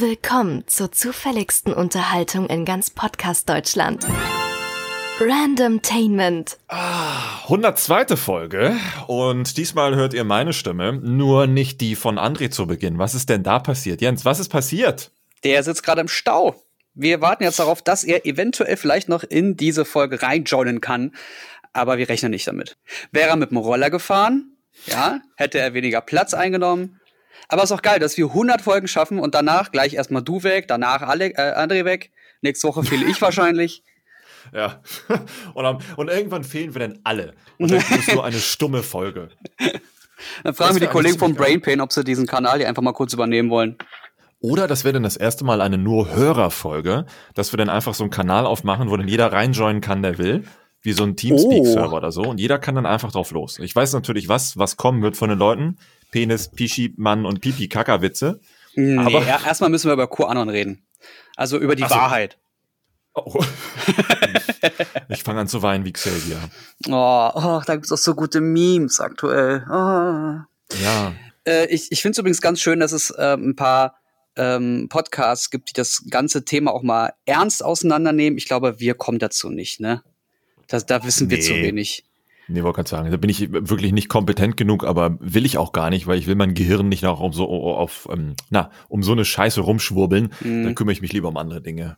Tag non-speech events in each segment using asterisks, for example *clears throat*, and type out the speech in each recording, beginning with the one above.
Willkommen zur zufälligsten Unterhaltung in ganz Podcast Deutschland. Randomtainment. 102. Folge und diesmal hört ihr meine Stimme, nur nicht die von André zu Beginn. Was ist denn da passiert? Jens, was ist passiert? Der sitzt gerade im Stau. Wir warten jetzt darauf, dass er eventuell vielleicht noch in diese Folge reinjoinen kann, aber wir rechnen nicht damit. Wäre er mit dem Roller gefahren, ja, hätte er weniger Platz eingenommen. Aber ist auch geil, dass wir 100 Folgen schaffen und danach gleich erstmal du weg, danach alle, äh, André weg. Nächste Woche fehle ich *laughs* wahrscheinlich. Ja. *laughs* Und, am- und irgendwann fehlen wir dann alle. Und dann *laughs* ist nur eine stumme Folge. Dann fragen Das wir die Kollegen von ziemlich geil. Brain Pain, ob sie diesen Kanal hier einfach mal kurz übernehmen wollen. Oder das wäre dann das erste Mal eine nur Hörerfolge, dass wir dann einfach so einen Kanal aufmachen, wo dann jeder reinjoinen kann, der will. Wie so ein Teamspeak-Server Oh. oder so. Und jeder kann dann einfach drauf los. Ich weiß natürlich, was, was kommen wird von den Leuten. Penis, Pischi, Mann und Pipi, Kaka-Witze. Nee, Aber- ja, erstmal müssen wir über QAnon reden. Also über die so. Wahrheit. Oh. *laughs* ich fange an zu weinen wie Xavier. Oh, oh da gibt's auch so gute Memes aktuell. Oh. Ja. Äh, ich ich finde es übrigens ganz schön, dass es ähm, ein paar ähm, Podcasts gibt, die das ganze Thema auch mal ernst auseinandernehmen. Ich glaube, wir kommen dazu nicht, ne? Das, da wissen wir Nee. zu wenig. Nee, wollte gerade sagen, da bin ich wirklich nicht kompetent genug, aber will ich auch gar nicht, weil ich will mein Gehirn nicht noch um so auf, ähm, na, um so eine Scheiße rumschwurbeln. Mhm. Dann kümmere ich mich lieber um andere Dinge.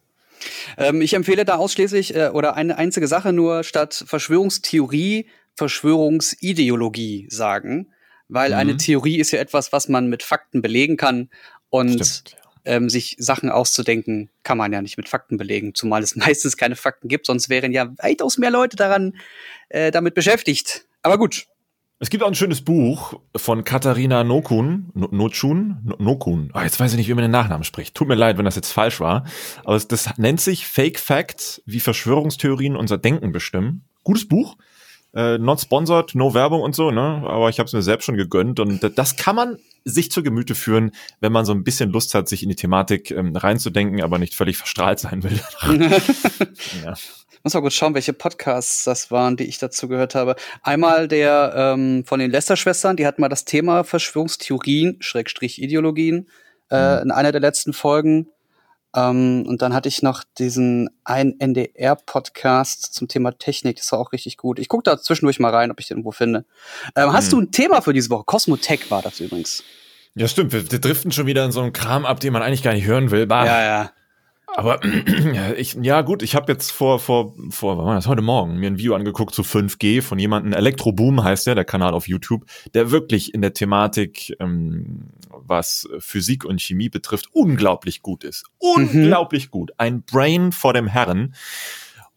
Ähm, ich empfehle da ausschließlich äh, oder eine einzige Sache nur statt Verschwörungstheorie Verschwörungsideologie sagen, weil Mhm. eine Theorie ist ja etwas, was man mit Fakten belegen kann und Stimmt. Ähm, sich Sachen auszudenken kann man ja nicht mit Fakten belegen, zumal es *laughs* meistens keine Fakten gibt, sonst wären ja weitaus mehr Leute daran äh, damit beschäftigt. Aber gut, Es gibt auch ein schönes Buch von Katharina Nokun, No- Notschun, No- Nokun. Ah, jetzt weiß ich nicht, wie man den Nachnamen spricht. Tut mir leid, wenn das jetzt falsch war. Aber es- das nennt sich Fake Facts, wie Verschwörungstheorien unser Denken bestimmen. Gutes Buch. Äh, not sponsored, no Werbung und so, ne? Aber ich habe es mir selbst schon gegönnt und das kann man sich zu Gemüte führen, wenn man so ein bisschen Lust hat, sich in die Thematik ähm, reinzudenken, aber nicht völlig verstrahlt sein will. *laughs* ja. muss mal kurz schauen, welche Podcasts das waren, die ich dazu gehört habe. Einmal der ähm, von den Lester-Schwestern, die hatten mal das Thema Verschwörungstheorien, Schrägstrich Ideologien, äh, in einer der letzten Folgen. Ähm, und dann hatte ich noch diesen ein NDR-Podcast zum Thema Technik, das war auch richtig gut. Ich gucke da zwischendurch mal rein, ob ich den irgendwo finde. Ähm, hast du ein Thema für diese Woche? Cosmotech war das übrigens. ja, stimmt. Wir, wir driften schon wieder in so einen Kram ab, den man eigentlich gar nicht hören will. Bah. Ja, ja. Aber *clears throat* ja, ich, ja gut, ich habe jetzt vor, vor, vor, wann war das, heute Morgen mir ein Video angeguckt zu 5G von jemandem, Elektroboom heißt der, der Kanal auf YouTube, der wirklich in der Thematik, ähm, was Physik und Chemie betrifft, unglaublich gut ist. Unglaublich gut. Ein Brain vor dem Herren.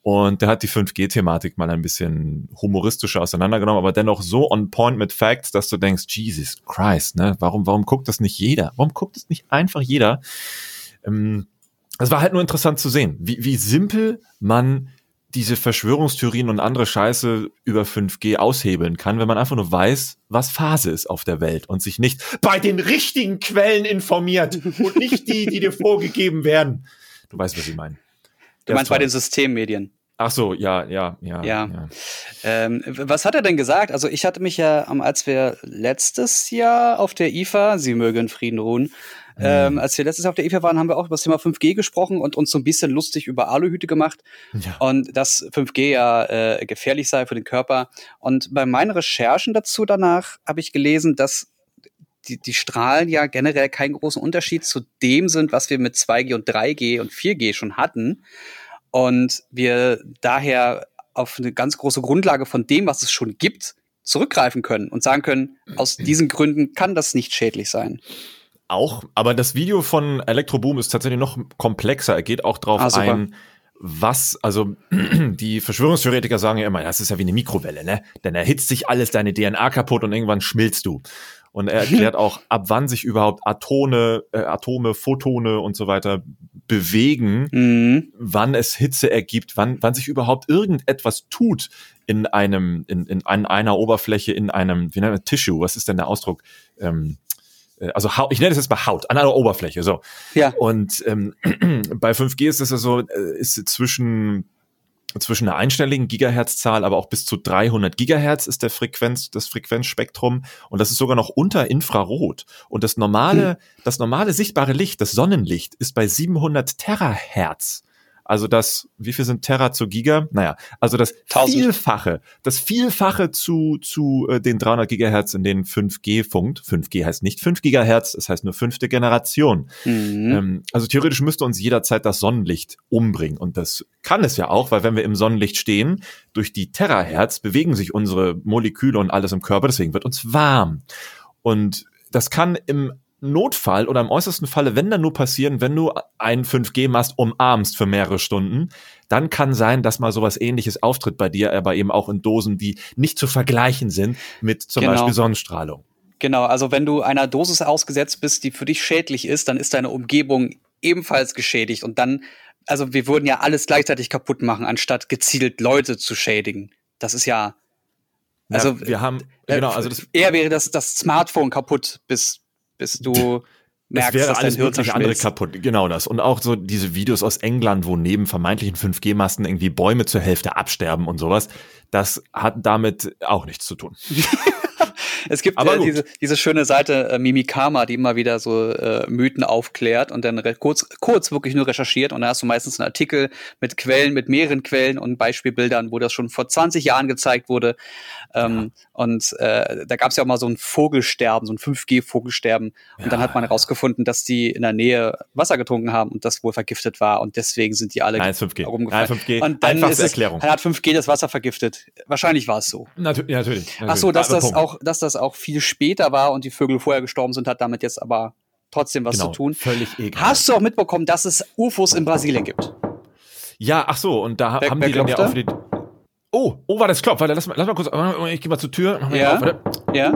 Und der hat die 5G-Thematik mal ein bisschen humoristischer auseinandergenommen, aber dennoch so on point mit Facts, dass du denkst, Jesus Christ, ne? Warum, warum guckt das nicht jeder? Warum guckt es nicht einfach jeder? Ähm, es war halt nur interessant zu sehen, wie, wie simpel man diese Verschwörungstheorien und andere Scheiße über 5G aushebeln kann, wenn man einfach nur weiß, was Phase ist auf der Welt und sich nicht bei den richtigen Quellen informiert und nicht die, die dir vorgegeben werden. Du weißt, was ich meine. Du meinst bei den Systemmedien. Ach so, ja, ja, ja. Ja. Ähm, was hat er denn gesagt? Also ich hatte mich ja, als wir letztes Jahr auf der IFA, sie möge in Frieden ruhen, ähm, als wir letztes Jahr auf der IFA waren, haben wir auch über das Thema 5G gesprochen und uns so ein bisschen lustig über Aluhüte gemacht Ja. und dass 5G ja äh, gefährlich sei für den Körper. Und bei meinen Recherchen dazu danach habe ich gelesen, dass die, die Strahlen ja generell keinen großen Unterschied zu dem sind, was wir mit 2G und 3G und 4G schon hatten. Und wir daher auf eine ganz große Grundlage von dem, was es schon gibt, zurückgreifen können und sagen können, aus *clears throat* diesen Gründen kann das nicht schädlich sein. Auch, aber das Video von Elektroboom ist tatsächlich noch komplexer. Er geht auch drauf Ah, ein, was, also *clears throat* die Verschwörungstheoretiker sagen ja immer, das ist ja wie eine Mikrowelle, ne? Dann erhitzt sich alles, deine DNA kaputt und irgendwann schmilzt du. Und er erklärt *laughs* auch, ab wann sich überhaupt Atome, äh, Atome, Photone und so weiter bewegen, Mhm. wann es Hitze ergibt, wann, wann sich überhaupt irgendetwas tut in einem, in, in, an einer Oberfläche, in einem, wie nennt man Tissue, was ist denn der Ausdruck? Ähm, äh, also Haut, ich nenne es jetzt mal Haut, an einer Oberfläche, so. Ja. Und ähm, *clears throat* bei 5G ist das ja so, äh, ist zwischen zwischen einer einstelligen Gigahertzzahl, aber auch bis zu 300 Gigahertz ist der Frequenz, das Frequenzspektrum und das ist sogar noch unter Infrarot. Und das normale, hm. das normale sichtbare Licht, das Sonnenlicht, ist bei 700 Terahertz. Also das, wie viel sind Terra zu Giga? Naja, also das 1000. Vielfache, das Vielfache zu, zu äh, den 300 Gigahertz, in denen 5G funkt. 5G heißt nicht 5 Gigahertz, das heißt nur fünfte Generation. Mhm. Ähm, also theoretisch müsste uns jederzeit das Sonnenlicht umbringen. Und das kann es ja auch, weil wenn wir im Sonnenlicht stehen, durch die Terahertz bewegen sich unsere Moleküle und alles im Körper, deswegen wird uns warm. Und das kann im Notfall oder im äußersten Falle, wenn dann nur passieren, wenn du einen 5G-Mast umarmst für mehrere Stunden, dann kann sein, dass mal sowas ähnliches auftritt bei dir, aber eben auch in Dosen, die nicht zu vergleichen sind mit zum genau. Beispiel Sonnenstrahlung. Genau, also wenn du einer Dosis ausgesetzt bist, die für dich schädlich ist, dann ist deine Umgebung ebenfalls geschädigt und dann, also wir würden ja alles gleichzeitig kaputt machen, anstatt gezielt Leute zu schädigen. Das ist ja, also ja, wir haben äh, genau, also das, eher wäre das das Smartphone kaputt, bis bis du merkst, es wäre dass alles mögliche andere kaputt. Genau das. Und auch so diese Videos aus England, wo neben vermeintlichen 5G-Masten irgendwie Bäume zur Hälfte absterben und sowas, das hat damit auch nichts zu tun. *laughs* Es gibt äh, diese, diese schöne Seite äh, Mimikama, die immer wieder so äh, Mythen aufklärt und dann kurz, kurz wirklich nur recherchiert und da hast du meistens einen Artikel mit Quellen, mit mehreren Quellen und Beispielbildern, wo das schon vor 20 Jahren gezeigt wurde. Ähm, ja. Und äh, da gab es ja auch mal so ein Vogelsterben, so ein 5G-Vogelsterben. Und ja, dann hat man herausgefunden, dass die in der Nähe Wasser getrunken haben und das wohl vergiftet war. Und deswegen sind die alle Nein, 5G. rumgefallen. Nein, 5G. Und dann ist es, Erklärung. hat 5G das Wasser vergiftet. Wahrscheinlich war es so. Natu ja, natürlich, natürlich. Ach so, dass das auch, dass das auch viel später war und die Vögel vorher gestorben sind, hat damit jetzt aber trotzdem was genau, zu tun. Völlig egal. Hast du auch mitbekommen, dass es UFOs in Brasilien gibt? Ja, ach so, und da wer, haben wer die dann ja auch für die. Oh, oh, war das Klopf. Warte, lass mal, lass mal kurz. Ich gehe mal zur Tür. Ja. Auf, ja.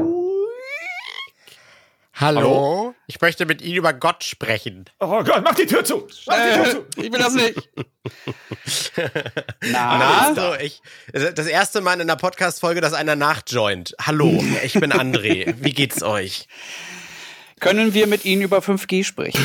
Hallo? Hallo? Ich möchte mit Ihnen über Gott sprechen. Oh Gott, mach die Tür zu! Mach die Tür zu! Ich will das nicht. *laughs* Na? Na? Also, ich, das erste Mal in einer Podcast-Folge, dass einer nachjoint. Hallo, ich bin André. Wie geht's euch? Können wir mit Ihnen über 5G sprechen?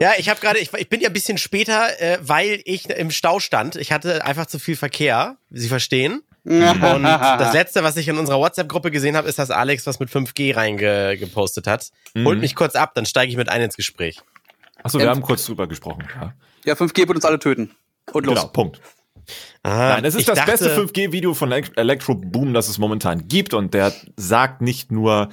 Ja, ich habe gerade, ich, ich, bin ja ein bisschen später, äh, weil ich im Stau stand. Ich hatte einfach zu viel Verkehr. Sie verstehen? Und das *laughs* letzte, was ich in unserer WhatsApp-Gruppe gesehen habe, ist, dass Alex was mit 5G reingepostet hat. Mhm. Holt mich kurz ab, dann steige ich mit ein ins Gespräch. Achso, wir ähm, haben kurz drüber gesprochen. Ja. ja, 5G wird uns alle töten. Und los. Genau, Punkt. Ah, Nein, es ist das dachte, beste 5G-Video von Electro Boom, das es momentan gibt. Und der sagt nicht nur,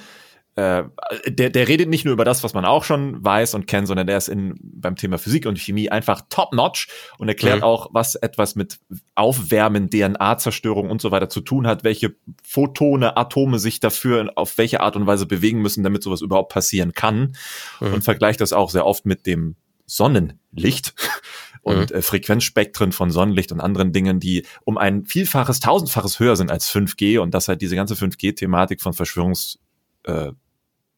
äh, der, der redet nicht nur über das, was man auch schon weiß und kennt, sondern der ist in, beim Thema Physik und Chemie einfach top-notch und erklärt mhm. auch, was etwas mit Aufwärmen, DNA-Zerstörung und so weiter zu tun hat, welche Photone, Atome sich dafür auf welche Art und Weise bewegen müssen, damit sowas überhaupt passieren kann. Mhm. Und vergleicht das auch sehr oft mit dem Sonnenlicht und mhm. äh, Frequenzspektren von Sonnenlicht und anderen Dingen, die um ein Vielfaches, Tausendfaches höher sind als 5G und das halt diese ganze 5G-Thematik von Verschwörungs äh,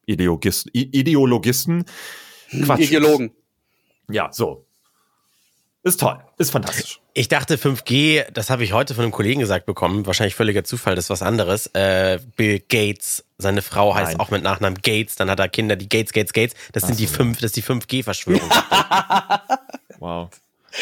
Ideologisten, Ideologisten. Quatsch. Ideologen. Ja, so. Ist toll, ist fantastisch. Ich dachte 5G, das habe ich heute von einem Kollegen gesagt bekommen, wahrscheinlich völliger Zufall, das ist was anderes. Äh, Bill Gates, seine Frau heißt Nein. auch mit Nachnamen Gates, dann hat er Kinder, die Gates, Gates, Gates. Das Ach sind so. die fünf, das ist die 5G-Verschwörung. *laughs* wow.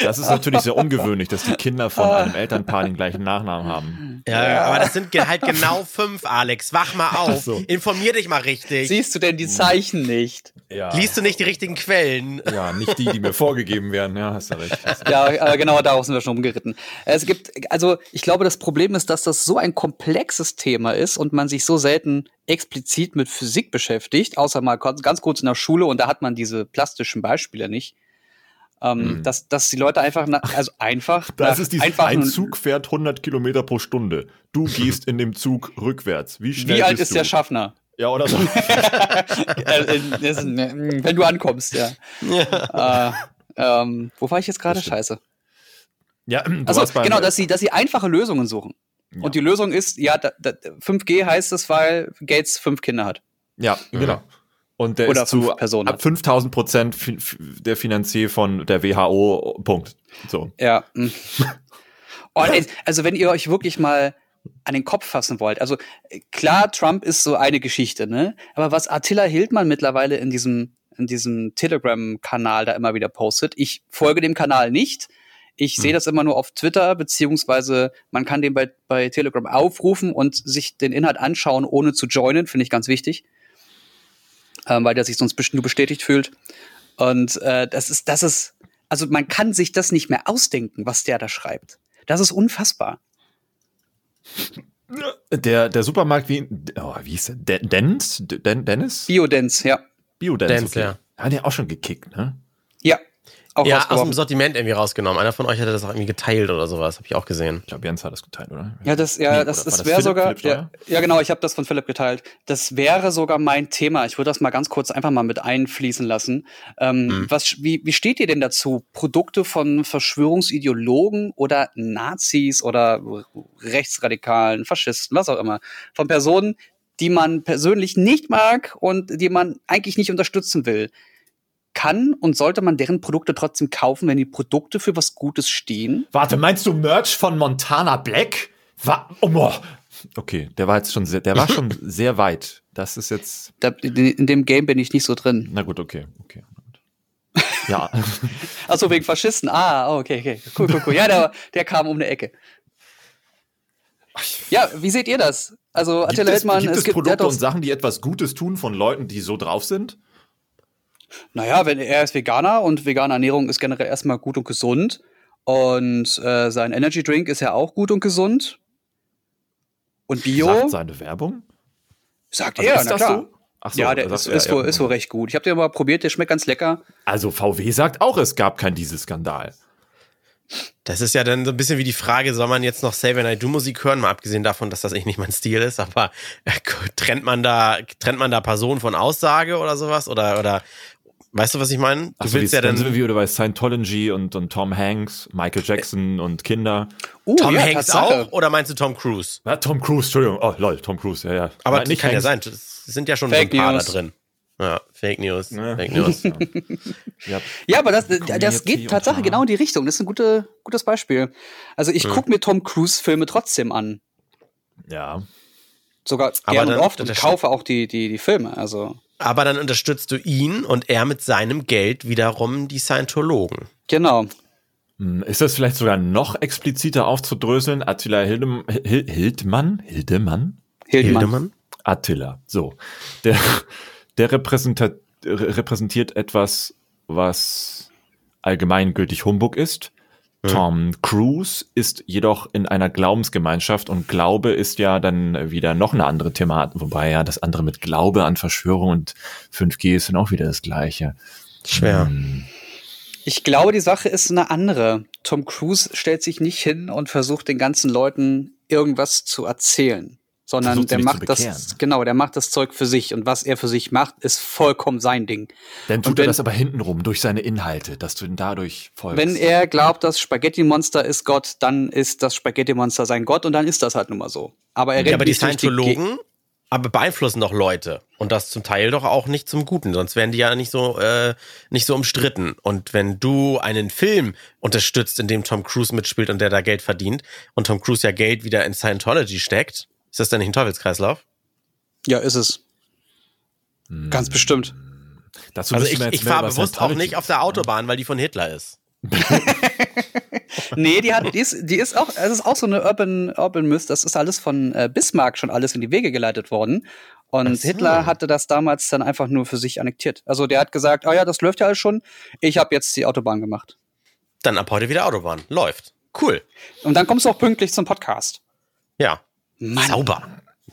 Das ist natürlich sehr ungewöhnlich, dass die Kinder von einem Elternpaar den gleichen Nachnamen haben. Ja, aber das sind halt genau fünf, Alex. Wach mal auf. So. Informier dich mal richtig. Siehst du denn die Zeichen nicht? Ja. Liest du nicht die richtigen Quellen? Ja, nicht die, die mir vorgegeben werden. Ja, hast du recht. Ja, genau darauf sind wir schon umgeritten. Es gibt, also ich glaube, das Problem ist, dass das so ein komplexes Thema ist und man sich so selten explizit mit Physik beschäftigt, außer mal ganz kurz in der Schule und da hat man diese plastischen Beispiele nicht. Ähm, mhm. dass, dass die Leute einfach, na, also einfach. *laughs* Das ist dieses, ein Zug fährt 100 Kilometer pro Stunde. Du gehst in dem Zug rückwärts. Wie schnell Wie alt ist du? der Schaffner? Ja, oder so. *laughs* Äh, äh, ne, wenn du ankommst, ja. ja. Äh, ähm, wo war ich jetzt gerade? Scheiße. Ja, also genau, dass sie, dass sie einfache Lösungen suchen. Ja. Und die Lösung ist, ja, da, da, 5G heißt es, weil Gates fünf Kinder hat. Ja, genau. Und der Oder ist zu Personen ab 5000 Prozent der Finanzier von der WHO. Punkt. So. Ja. Hm. *laughs* oh, also wenn ihr euch wirklich mal an den Kopf fassen wollt. Also klar, Trump ist so eine Geschichte, ne? Aber was Attila Hildmann mittlerweile in diesem in diesem Telegram-Kanal da immer wieder postet, ich folge dem Kanal nicht. Ich sehe hm. das immer nur auf Twitter, beziehungsweise man kann den bei, bei Telegram aufrufen und sich den Inhalt anschauen, ohne zu joinen, finde ich ganz wichtig. Ähm, weil der sich sonst nur bestätigt fühlt. Und äh, das ist, das ist, also man kann sich das nicht mehr ausdenken, was der da schreibt. Das ist unfassbar. Der, der Supermarkt, wie, oh, wie hieß der? Dens? Dennis? Biodens, ja. Biodens, okay. ja. Hat der auch schon gekickt, ne? Ja, auch ja, aus dem Sortiment irgendwie rausgenommen. Einer von euch hatte das auch irgendwie geteilt oder sowas, habe ich auch gesehen. Ich glaube, Jens hat das geteilt, oder? Ja, das, ja, nee, das, das, das wäre sogar. Ja, ja, genau, ich habe das von Philipp geteilt. Das wäre sogar mein Thema. Ich würde das mal ganz kurz einfach mal mit einfließen lassen. Ähm, mhm. was, wie, wie steht ihr denn dazu? Produkte von Verschwörungsideologen oder Nazis oder Rechtsradikalen, Faschisten, was auch immer, von Personen, die man persönlich nicht mag und die man eigentlich nicht unterstützen will kann und sollte man deren Produkte trotzdem kaufen, wenn die Produkte für was Gutes stehen? Warte, meinst du Merch von Montana Black? Wa oh, okay, der war jetzt schon sehr, der war schon *laughs* sehr weit. Das ist jetzt. Da, in dem Game bin ich nicht so drin. Na gut, okay, okay. *laughs* Ja. Achso, wegen Faschisten. Ah, okay, okay. Cool, cool, cool. Ja, der, der kam um eine Ecke. Ja, wie seht ihr das? Also Attila Hildmann, gibt es, gibt es Produkte und Sachen, die etwas Gutes tun von Leuten, die so drauf sind? Naja, wenn er ist Veganer und vegane Ernährung ist generell erstmal gut und gesund. Und äh, sein Energy Drink ist ja auch gut und gesund. Und Bio. Sagt seine Werbung? Sagt also er, na klar. So? Ach so, ja, der ist, ist, wohl, ist wohl recht gut. Ich habe den mal probiert, der schmeckt ganz lecker. Also VW sagt auch, es gab keinen Dieselskandal. Das ist ja dann so ein bisschen wie die Frage, soll man jetzt noch Save and I Do Musik hören, mal abgesehen davon, dass das echt nicht mein Stil ist, aber äh, trennt man da, trennt man da Personen von Aussage oder sowas? Oder, oder Weißt du, was ich meine? Du Ach, willst ja dann. Sind wir wieder bei Scientology und, und Tom Hanks, Michael Jackson und Kinder. Uh, Tom ja, Hanks auch? Oder meinst du Tom Cruise? Ja, Tom Cruise, Entschuldigung. Oh, lol, Tom Cruise, ja, ja. Aber nicht kann Hanks. ja sein. Es sind ja schon Fake ein paar News. da drin. Ja, Fake News. Ja. Fake News. *laughs* ja. ja, aber das, das geht tatsächlich genau in die Richtung. Das ist ein gute, gutes Beispiel. Also ich hm. gucke mir Tom Cruise-Filme trotzdem an. Ja. Sogar gerne und oft und kaufe auch die, die, die Filme. Also. Aber dann unterstützt du ihn und er mit seinem Geld wiederum die Scientologen. Genau. Hm, ist das vielleicht sogar noch expliziter aufzudröseln? Attila Hildem, Hildmann? Hildemann? Hildemann? Attila. So. Der, der repräsentiert etwas, was allgemeingültig Humbug ist. Tom Cruise ist jedoch in einer Glaubensgemeinschaft und Glaube ist ja dann wieder noch eine andere Thematik, wobei ja das andere mit Glaube an Verschwörung und 5G ist dann auch wieder das gleiche. Schwer. Hm. Ich glaube, die Sache ist eine andere. Tom Cruise stellt sich nicht hin und versucht den ganzen Leuten irgendwas zu erzählen sondern der macht das, genau, der macht das Zeug für sich und was er für sich macht, ist vollkommen sein Ding. Dann tut wenn, er das aber hintenrum durch seine Inhalte, dass du ihn dadurch folgst. Wenn er glaubt, das Spaghetti-Monster ist Gott, dann ist das Spaghetti-Monster sein Gott und dann ist das halt nun mal so. Aber er ja, aber die Scientologen aber beeinflussen doch Leute und das zum Teil doch auch nicht zum Guten, sonst wären die ja nicht so äh, nicht so umstritten. Und wenn du einen Film unterstützt, in dem Tom Cruise mitspielt und der da Geld verdient und Tom Cruise ja Geld wieder in Scientology steckt, ist das denn nicht ein Teufelskreislauf? Ja, ist es. Hm. Ganz bestimmt. Dazu also ich, ich fahre bewusst auch nicht auf der Autobahn, weil die von Hitler ist. *laughs* nee, die hat, die ist, die ist auch, es ist auch so eine Urban, Urban Myth. Das ist alles von äh, Bismarck schon alles in die Wege geleitet worden. Und so. Hitler hatte das damals dann einfach nur für sich annektiert. Also der hat gesagt, oh ja, das läuft ja alles schon. Ich habe jetzt die Autobahn gemacht. Dann ab heute wieder Autobahn. Läuft. Cool. Und dann kommst du auch pünktlich zum Podcast. Ja. Mann. Sauber.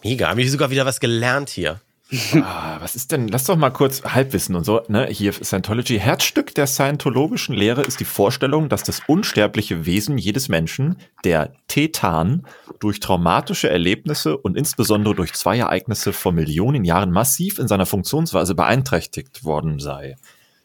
Mega. Habe ich sogar wieder was gelernt hier. *laughs* ah, was ist denn? Lass doch mal kurz Halbwissen und so, ne? Hier Scientology. Herzstück der scientologischen Lehre ist die Vorstellung, dass das unsterbliche Wesen jedes Menschen, der Tetan, durch traumatische Erlebnisse und insbesondere durch zwei Ereignisse vor Millionen Jahren massiv in seiner Funktionsweise beeinträchtigt worden sei.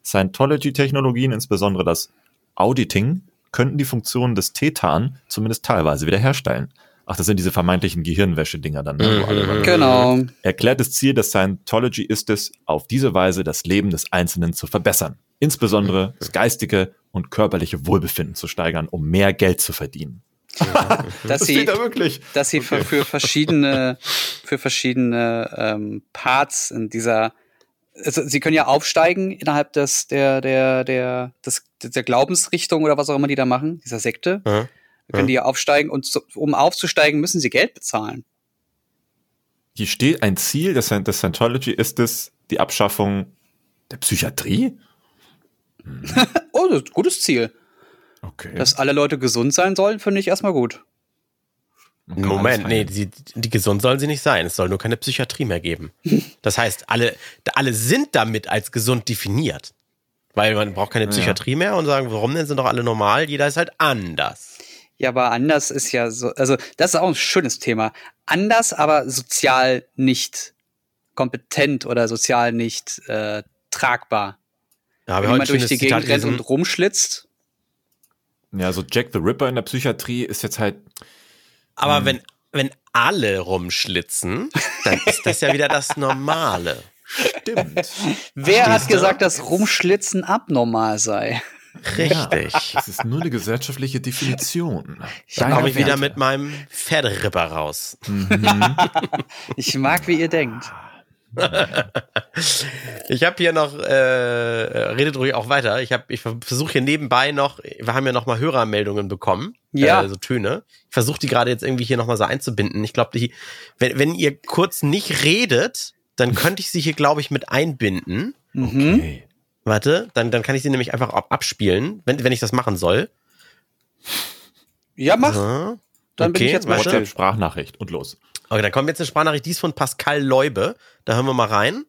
Scientology-Technologien, insbesondere das Auditing, könnten die Funktionen des Tetan zumindest teilweise wiederherstellen. Ach, das sind diese vermeintlichen Gehirnwäsche-Dinger dann. Ne, mhm. Genau. Erklärtes Ziel der Scientology ist es, auf diese Weise das Leben des Einzelnen zu verbessern. Insbesondere das geistige und körperliche Wohlbefinden zu steigern, um mehr Geld zu verdienen. dass *laughs* das sie, da wirklich. Dass sie okay. für, für, verschiedene, für verschiedene ähm, Parts in dieser also sie können ja aufsteigen innerhalb des, der, der, der, des, der Glaubensrichtung oder was auch immer die da machen, dieser Sekte. Ja. Können die ja aufsteigen und so, um aufzusteigen, müssen sie Geld bezahlen. Hier steht ein Ziel des, des Scientology ist es die Abschaffung der Psychiatrie? *laughs* oh, das ist ein gutes Ziel. Okay. Dass alle Leute gesund sein sollen, finde ich erstmal gut. Moment, nee, die, die gesund sollen sie nicht sein. Es soll nur keine Psychiatrie mehr geben. *laughs* Das heißt, alle, alle sind damit als gesund definiert. Weil man braucht keine Psychiatrie mehr und sagen, warum denn sind doch alle normal? Jeder ist halt anders. Ja, aber anders ist ja so, also das ist auch ein schönes Thema. Anders, aber sozial nicht kompetent oder sozial nicht äh, tragbar. Habe Wenn jemand ein durch die Zitat Gegend rennt und rumschlitzt, Ja, so Jack the Ripper in der Psychiatrie ist jetzt halt. Aber wenn, wenn alle rumschlitzen, dann ist das ja wieder das Normale. Stimmt. wer hat gesagt, dass Rumschlitzen abnormal sei? Richtig. Es ist nur eine gesellschaftliche Definition. Da komme ich wieder mit meinem Pferderipper raus. Mhm. *laughs* Ich mag, wie ihr denkt. Ich habe hier noch, äh, redet ruhig auch weiter. Ich, hab- ich versuche hier nebenbei noch, wir haben ja noch mal Hörermeldungen bekommen, Ja. äh, so Töne. Ich versuche die gerade jetzt irgendwie hier noch mal so einzubinden. Ich glaube, wenn, wenn ihr kurz nicht redet, dann könnte ich sie hier, glaube ich, mit einbinden. Mhm. Okay. Warte, dann, dann kann ich sie nämlich einfach ab abspielen, wenn, wenn ich das machen soll. Ja, mach. So. Dann bin ich Okay, jetzt mal. WhatsApp Sprachnachricht und los. Okay, dann kommt jetzt eine Sprachnachricht, die ist von Pascal Leube. Da hören wir mal rein.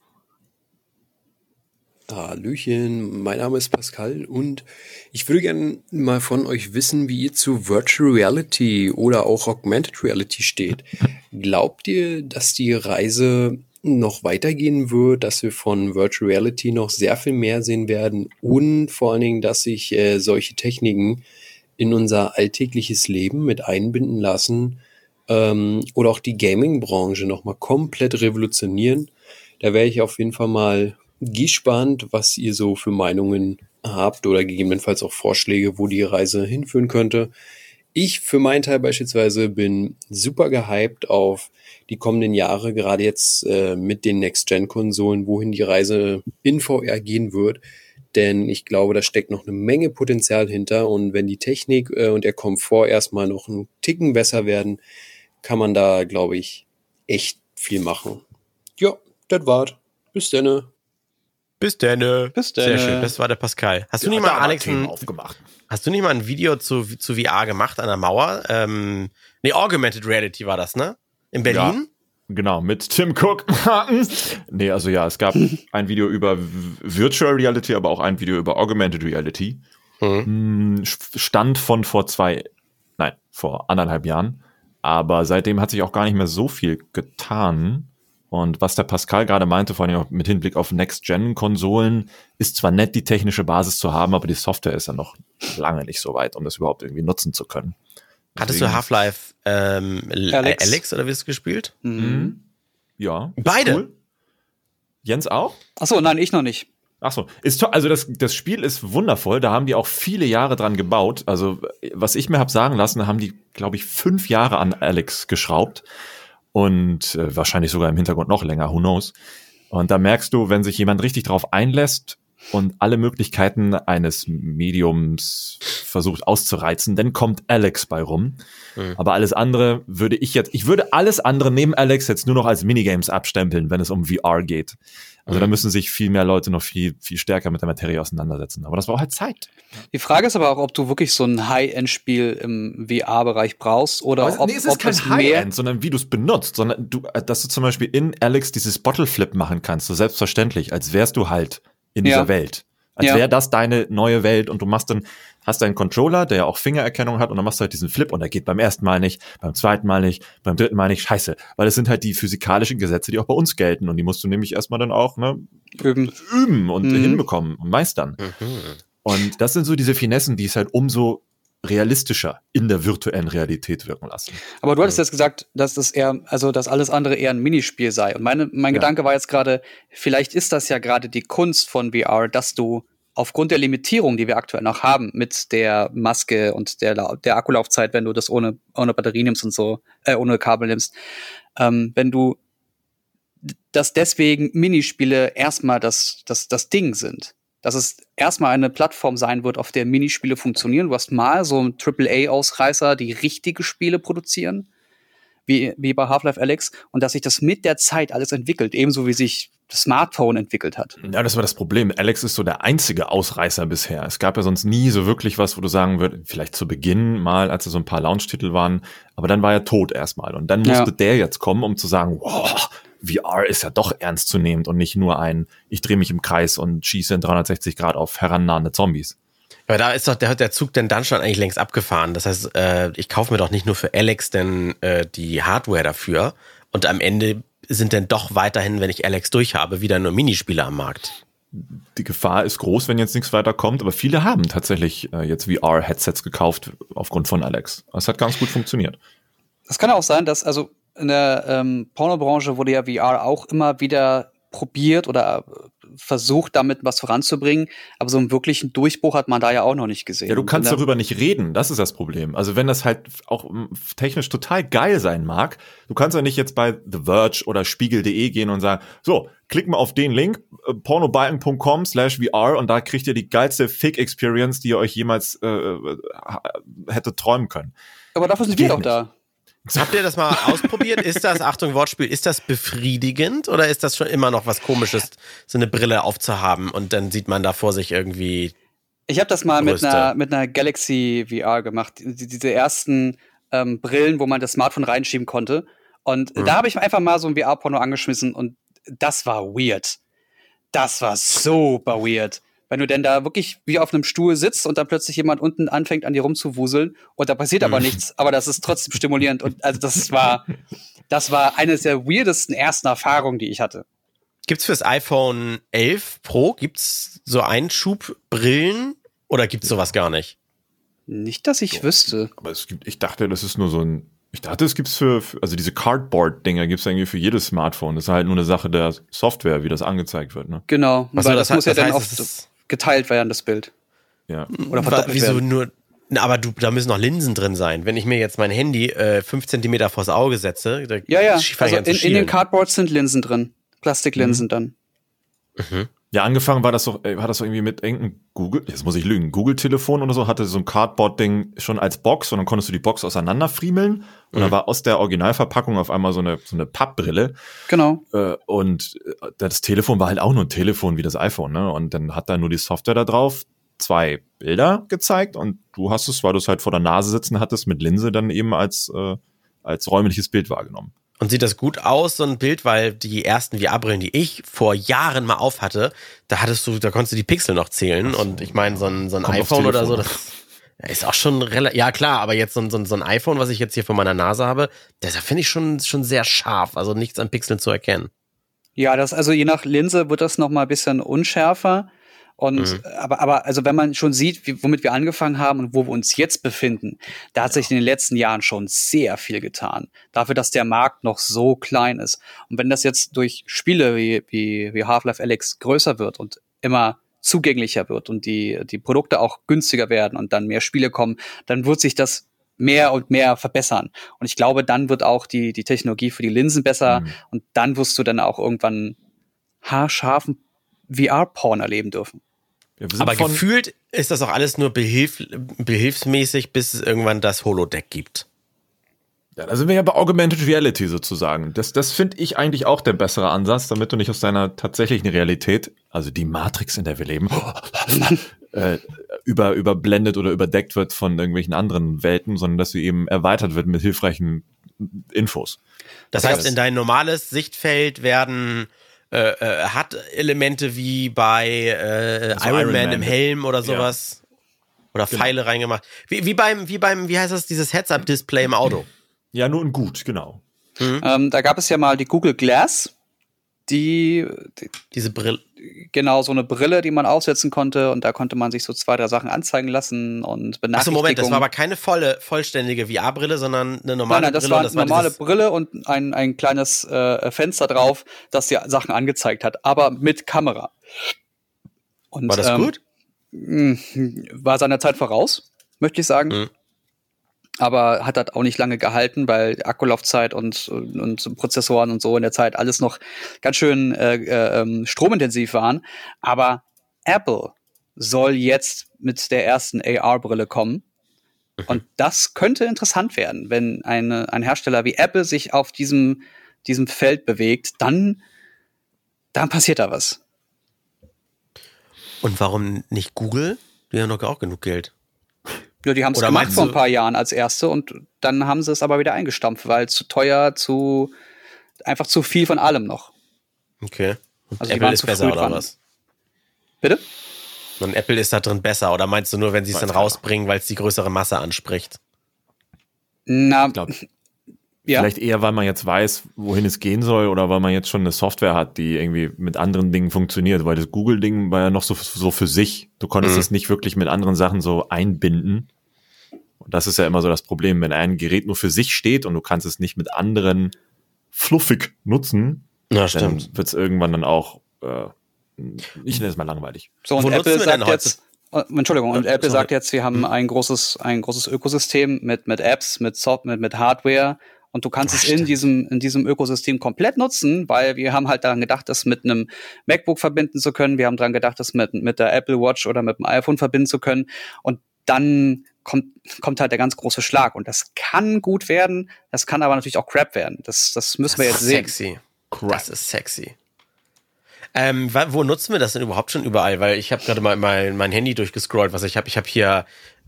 Hallöchen, mein Name ist Pascal und ich würde gerne mal von euch wissen, wie ihr zu Virtual Reality oder auch Augmented Reality steht. *laughs* Glaubt ihr, dass die Reise noch weitergehen wird, dass wir von Virtual Reality noch sehr viel mehr sehen werden und vor allen Dingen, dass sich äh, solche Techniken in unser alltägliches Leben mit einbinden lassen ähm, oder auch die Gaming-Branche nochmal komplett revolutionieren? Da wäre ich auf jeden Fall mal gespannt, was ihr so für Meinungen habt oder gegebenenfalls auch Vorschläge, wo die Reise hinführen könnte. Ich für meinen Teil beispielsweise bin super gehypt auf die kommenden Jahre, gerade jetzt äh, mit den Next-Gen-Konsolen, wohin die Reise in VR gehen wird. Denn ich glaube, da steckt noch eine Menge Potenzial hinter. Und wenn die Technik äh, und der Komfort erstmal noch einen Ticken besser werden, kann man da, glaube ich, echt viel machen. Ja, das war's. Bis denne. Bis denn. Bis Sehr denne. schön, das war der Pascal. Hast du Ja, nicht mal, Alex, ein, aufgemacht. hast du nicht mal ein Video zu, zu VR gemacht an der Mauer? Ähm, nee, Augmented Reality war das, ne? In Berlin? Genau, mit Tim Cook. *laughs* nee, also ja, es gab *laughs* ein Video über Virtual Reality, aber auch ein Video über Augmented Reality. Mhm. Hm, Stand von vor zwei, nein, vor anderthalb Jahren. Aber seitdem hat sich auch gar nicht mehr so viel getan. Und was der Pascal gerade meinte, vor allem auch mit Hinblick auf Next-Gen-Konsolen, ist zwar nett, die technische Basis zu haben, aber die Software ist ja noch lange nicht so weit, um das überhaupt irgendwie nutzen zu können. Hattest du Half-Life ähm, Alex. Alex. Oder wie hast du gespielt? Mhm. Ja. ist Beide? Cool. Jens auch? Achso, nein, ich noch nicht. Ach so, ist to- also das, das Spiel ist wundervoll. Da haben die auch viele Jahre dran gebaut. Also was ich mir habe sagen lassen, haben die, glaube ich, fünf Jahre an Alex geschraubt und äh, wahrscheinlich sogar im Hintergrund noch länger. Who knows? Und da merkst du, wenn sich jemand richtig drauf einlässt und alle Möglichkeiten eines Mediums versucht auszureizen, dann kommt Alex bei rum. Mhm. Aber alles andere würde ich jetzt, ich würde alles andere neben Alex jetzt nur noch als Minigames abstempeln, wenn es um VR geht. Also da Mhm. müssen sich viel mehr Leute noch viel, viel stärker mit der Materie auseinandersetzen. Aber das war halt Zeit. Die Frage ist aber auch, ob du wirklich so ein High-End-Spiel im VR-Bereich brauchst oder Aber ob, nee, es ist ob kein. High-End, sondern wie du es benutzt, sondern du, äh, dass du zum Beispiel in Alex dieses Bottle-Flip machen kannst, so selbstverständlich, als wärst du halt in Ja. dieser Welt. Als Ja. wäre das deine neue Welt und du machst dann, hast deinen Controller, der ja auch Fingererkennung hat und dann machst du halt diesen Flip und der geht beim ersten Mal nicht, beim zweiten Mal nicht, beim dritten Mal nicht, scheiße. Weil es sind halt die physikalischen Gesetze, die auch bei uns gelten und die musst du nämlich erstmal dann auch ne, Üben. üben und Mhm. hinbekommen und meistern. Mhm. Und das sind so diese Finessen, die es halt umso realistischer in der virtuellen Realität wirken lassen. Aber du hattest jetzt gesagt, dass das eher, also dass alles andere eher ein Minispiel sei. Und meine, mein Ja. Gedanke war jetzt gerade, vielleicht ist das ja gerade die Kunst von VR, dass du aufgrund der Limitierung, die wir aktuell noch haben, mit der Maske und der, der Akkulaufzeit, wenn du das ohne, ohne Batterie nimmst und so, äh, ohne Kabel nimmst, ähm, wenn du dass deswegen Minispiele erstmal das, das, das Ding sind. Dass es erstmal eine Plattform sein wird, auf der Minispiele funktionieren. Du hast mal so ein AAA-Ausreißer, die richtige Spiele produzieren, wie, wie bei Half-Life Alex, und dass sich das mit der Zeit alles entwickelt, ebenso wie sich das Smartphone entwickelt hat. Ja, das war das Problem. Alex ist so der einzige Ausreißer bisher. Es gab ja sonst nie so wirklich was, wo du sagen würdest, vielleicht zu Beginn mal, als es so ein paar Launch-Titel waren, aber dann war er tot erstmal. Und dann musste ja. der jetzt kommen, um zu sagen, wow, VR ist ja doch ernstzunehmend und nicht nur ein, ich drehe mich im Kreis und schieße in 360 Grad auf herannahende Zombies. Aber da ist doch der, der Zug denn dann schon eigentlich längst abgefahren. Das heißt, äh, ich kaufe mir doch nicht nur für Alex denn äh, die Hardware dafür und am Ende sind denn doch weiterhin, wenn ich Alex durchhabe, wieder nur Minispiele am Markt. Die Gefahr ist groß, wenn jetzt nichts weiter kommt, aber viele haben tatsächlich äh, jetzt VR-Headsets gekauft aufgrund von Alex. Das hat ganz gut funktioniert. Das kann auch sein, dass, also in der ähm, Pornobranche wurde ja VR auch immer wieder probiert oder versucht, damit was voranzubringen, aber so einen wirklichen Durchbruch hat man da ja auch noch nicht gesehen. Ja, du kannst darüber nicht reden, das ist das Problem. Also wenn das halt auch technisch total geil sein mag, du kannst ja nicht jetzt bei The Verge oder Spiegel.de gehen und sagen, so, klick mal auf den Link, äh, pornobalken.com slash VR und da kriegt ihr die geilste Fake-Experience, die ihr euch jemals äh, äh hätte träumen können. Aber dafür sind wir doch da. Habt ihr das mal ausprobiert? Ist das, Achtung, Wortspiel, ist das befriedigend oder ist das schon immer noch was Komisches, so eine Brille aufzuhaben und dann sieht man da vor sich irgendwie. Ich habe das mal mit einer, mit einer Galaxy VR gemacht. Diese ersten ähm, Brillen, wo man das Smartphone reinschieben konnte. Und mhm. da habe ich einfach mal so ein VR-Porno angeschmissen und das war weird. Das war super weird wenn du denn da wirklich wie auf einem Stuhl sitzt und dann plötzlich jemand unten anfängt an dir rumzuwuseln und da passiert aber mhm. nichts, aber das ist trotzdem stimulierend und also das war das war eine der weirdesten ersten Erfahrungen, die ich hatte. Gibt's fürs iPhone 11 Pro gibt's so Einschubbrillen oder gibt's sowas gar nicht? Nicht, dass ich Doch, wüsste. Aber es gibt, ich dachte, das ist nur so ein ich dachte, es gibt's für, also diese Cardboard-Dinger gibt's irgendwie für jedes Smartphone. Das ist halt nur eine Sache der Software, wie das angezeigt wird, ne? Genau, also, weil das, das muss ja das dann oft geteilt werden, das Bild. Ja. Oder verdoppelt Wieso werden. nur aber du, da müssen noch Linsen drin sein. Wenn ich mir jetzt mein Handy äh, fünf Zentimeter vors Auge setze, da ja, ja. Also in, in, den Cardboards sind Linsen drin. Plastiklinsen mhm. dann. Mhm. Ja, angefangen war das doch, war das doch irgendwie mit irgendeinem Google, jetzt muss ich lügen, Google-Telefon oder so, hatte so ein Cardboard-Ding schon als Box und dann konntest du die Box auseinanderfriemeln und mhm. da war aus der Originalverpackung auf einmal so eine, so eine Pappbrille. Genau. Äh, und äh, das Telefon war halt auch nur ein Telefon wie das iPhone, ne? Und dann hat da nur die Software da drauf zwei Bilder gezeigt und du hast es, weil du es halt vor der Nase sitzen hattest, mit Linse dann eben als, äh, als räumliches Bild wahrgenommen. Und sieht das gut aus, so ein Bild, weil die ersten VR-Brillen, die ich vor Jahren mal auf hatte, da hattest du, da konntest du die Pixel noch zählen. So, und ich meine, so ein, so ein iPhone oder so, das ist auch schon relativ, ja klar, aber jetzt so ein, so, ein, so ein iPhone, was ich jetzt hier vor meiner Nase habe, das finde ich schon, schon sehr scharf, also nichts an Pixeln zu erkennen. Ja, das, also je nach Linse wird das noch mal ein bisschen unschärfer. Und mhm. aber, aber also wenn man schon sieht, wie, womit wir angefangen haben und wo wir uns jetzt befinden, da hat ja. sich in den letzten Jahren schon sehr viel getan. Dafür, dass der Markt noch so klein ist. Und wenn das jetzt durch Spiele wie, wie, wie Half-Life Alex größer wird und immer zugänglicher wird und die, die Produkte auch günstiger werden und dann mehr Spiele kommen, dann wird sich das mehr und mehr verbessern. Und ich glaube, dann wird auch die, die Technologie für die Linsen besser mhm. und dann wirst du dann auch irgendwann haarscharfen VR-Porn erleben dürfen. Ja, Aber gefühlt ist das auch alles nur behilf behilfsmäßig, bis es irgendwann das Holodeck gibt. Ja, da sind wir ja bei Augmented Reality sozusagen. Das, das finde ich eigentlich auch der bessere Ansatz, damit du nicht aus deiner tatsächlichen Realität, also die Matrix, in der wir leben, *laughs* äh, über, überblendet oder überdeckt wird von irgendwelchen anderen Welten, sondern dass sie eben erweitert wird mit hilfreichen Infos. Das heißt, in dein normales Sichtfeld werden äh, äh, hat Elemente wie bei äh, also Iron, Iron, Man, Man im Helm oder sowas. Ja. Oder genau. Pfeile reingemacht. Wie, wie beim, wie beim, wie heißt das, dieses Heads-Up-Display im Auto? Ja, nur in gut, genau. Mhm. Ähm, da gab es ja mal die Google Glass die, die, diese Brille. Genau, so eine Brille, die man aufsetzen konnte und da konnte man sich so zwei, drei Sachen anzeigen lassen und Benachrichtigungen. Achso, Moment, das war aber keine volle, vollständige VR-Brille, sondern eine normale nein, nein, das Brille. War das eine normale Brille und ein, ein kleines äh, Fenster drauf, das die Sachen angezeigt hat, aber mit Kamera. Und, war das ähm, gut? War seiner Zeit voraus, möchte ich sagen. Mhm. Aber hat das auch nicht lange gehalten, weil Akkulaufzeit und, und Prozessoren und so in der Zeit alles noch ganz schön äh, äh, ähm, stromintensiv waren. Aber Apple soll jetzt mit der ersten AR-Brille kommen. Mhm. Und das könnte interessant werden, wenn eine, ein Hersteller wie Apple sich auf diesem, diesem Feld bewegt, dann, dann passiert da was. Und warum nicht Google? Die haben doch auch genug Geld. Ja, die haben es gemacht vor ein paar Jahren als erste und dann haben sie es aber wieder eingestampft, weil zu teuer, zu einfach zu viel von allem noch. Okay. Und also Apple ist besser oder was? Bitte? Und Apple ist da drin besser oder meinst du nur, wenn sie es dann rausbringen, weil es die größere Masse anspricht? Na, ich glaub, ja. Vielleicht eher, weil man jetzt weiß, wohin es gehen soll oder weil man jetzt schon eine Software hat, die irgendwie mit anderen Dingen funktioniert, weil das Google-Ding war ja noch so, so für sich. Du konntest mhm. es nicht wirklich mit anderen Sachen so einbinden. Und das ist ja immer so das Problem, wenn ein Gerät nur für sich steht und du kannst es nicht mit anderen fluffig nutzen, ja, dann wird es irgendwann dann auch, äh, ich nenne es mal langweilig. So, und Wo Apple sagt jetzt, äh, Entschuldigung, und Apple Sorry. sagt jetzt, wir haben ein großes, ein großes Ökosystem mit, mit Apps, mit Software, mit, mit Hardware, und du kannst Ach, es in diesem, in diesem Ökosystem komplett nutzen, weil wir haben halt daran gedacht, das mit einem MacBook verbinden zu können. Wir haben daran gedacht, das mit, mit der Apple Watch oder mit dem iPhone verbinden zu können. Und dann kommt, kommt halt der ganz große Schlag. Und das kann gut werden, das kann aber natürlich auch Crap werden. Das, das müssen das wir jetzt sehen. Sexy. Das ist sexy. Ähm, wo nutzen wir das denn überhaupt schon überall? Weil ich habe gerade mal mein, mein Handy durchgescrollt, was ich habe. Ich habe hier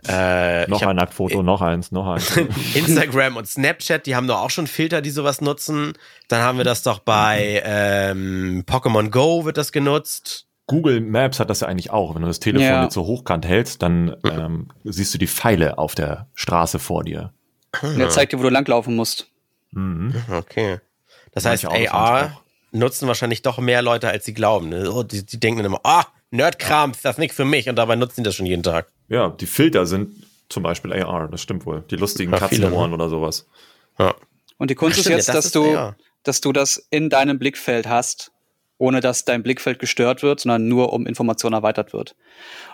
äh, noch ein Nacktfoto, noch eins, noch eins. *laughs* *laughs* Instagram und Snapchat, die haben doch auch schon Filter, die sowas nutzen. Dann haben wir das doch bei ähm, Pokémon Go wird das genutzt. Google Maps hat das ja eigentlich auch. Wenn du das Telefon ja. jetzt so hochkant hältst, dann ähm, siehst du die Pfeile auf der Straße vor dir. Der zeigt dir, wo du langlaufen musst. Mhm. Okay. Das heißt, AR nutzen wahrscheinlich doch mehr Leute, als sie glauben. Ne? Oh, die, die denken immer, ah, oh, Nerdkram, das ist nichts für mich. Und dabei nutzen die das schon jeden Tag. Ja, die Filter sind zum Beispiel AR, das stimmt wohl. Die lustigen ja, Katzenohren ne? oder sowas. Ja. Und die Kunst Ach, ist jetzt, das dass ist du, AR. dass du das in deinem Blickfeld hast, ohne dass dein Blickfeld gestört wird, sondern nur um Information erweitert wird.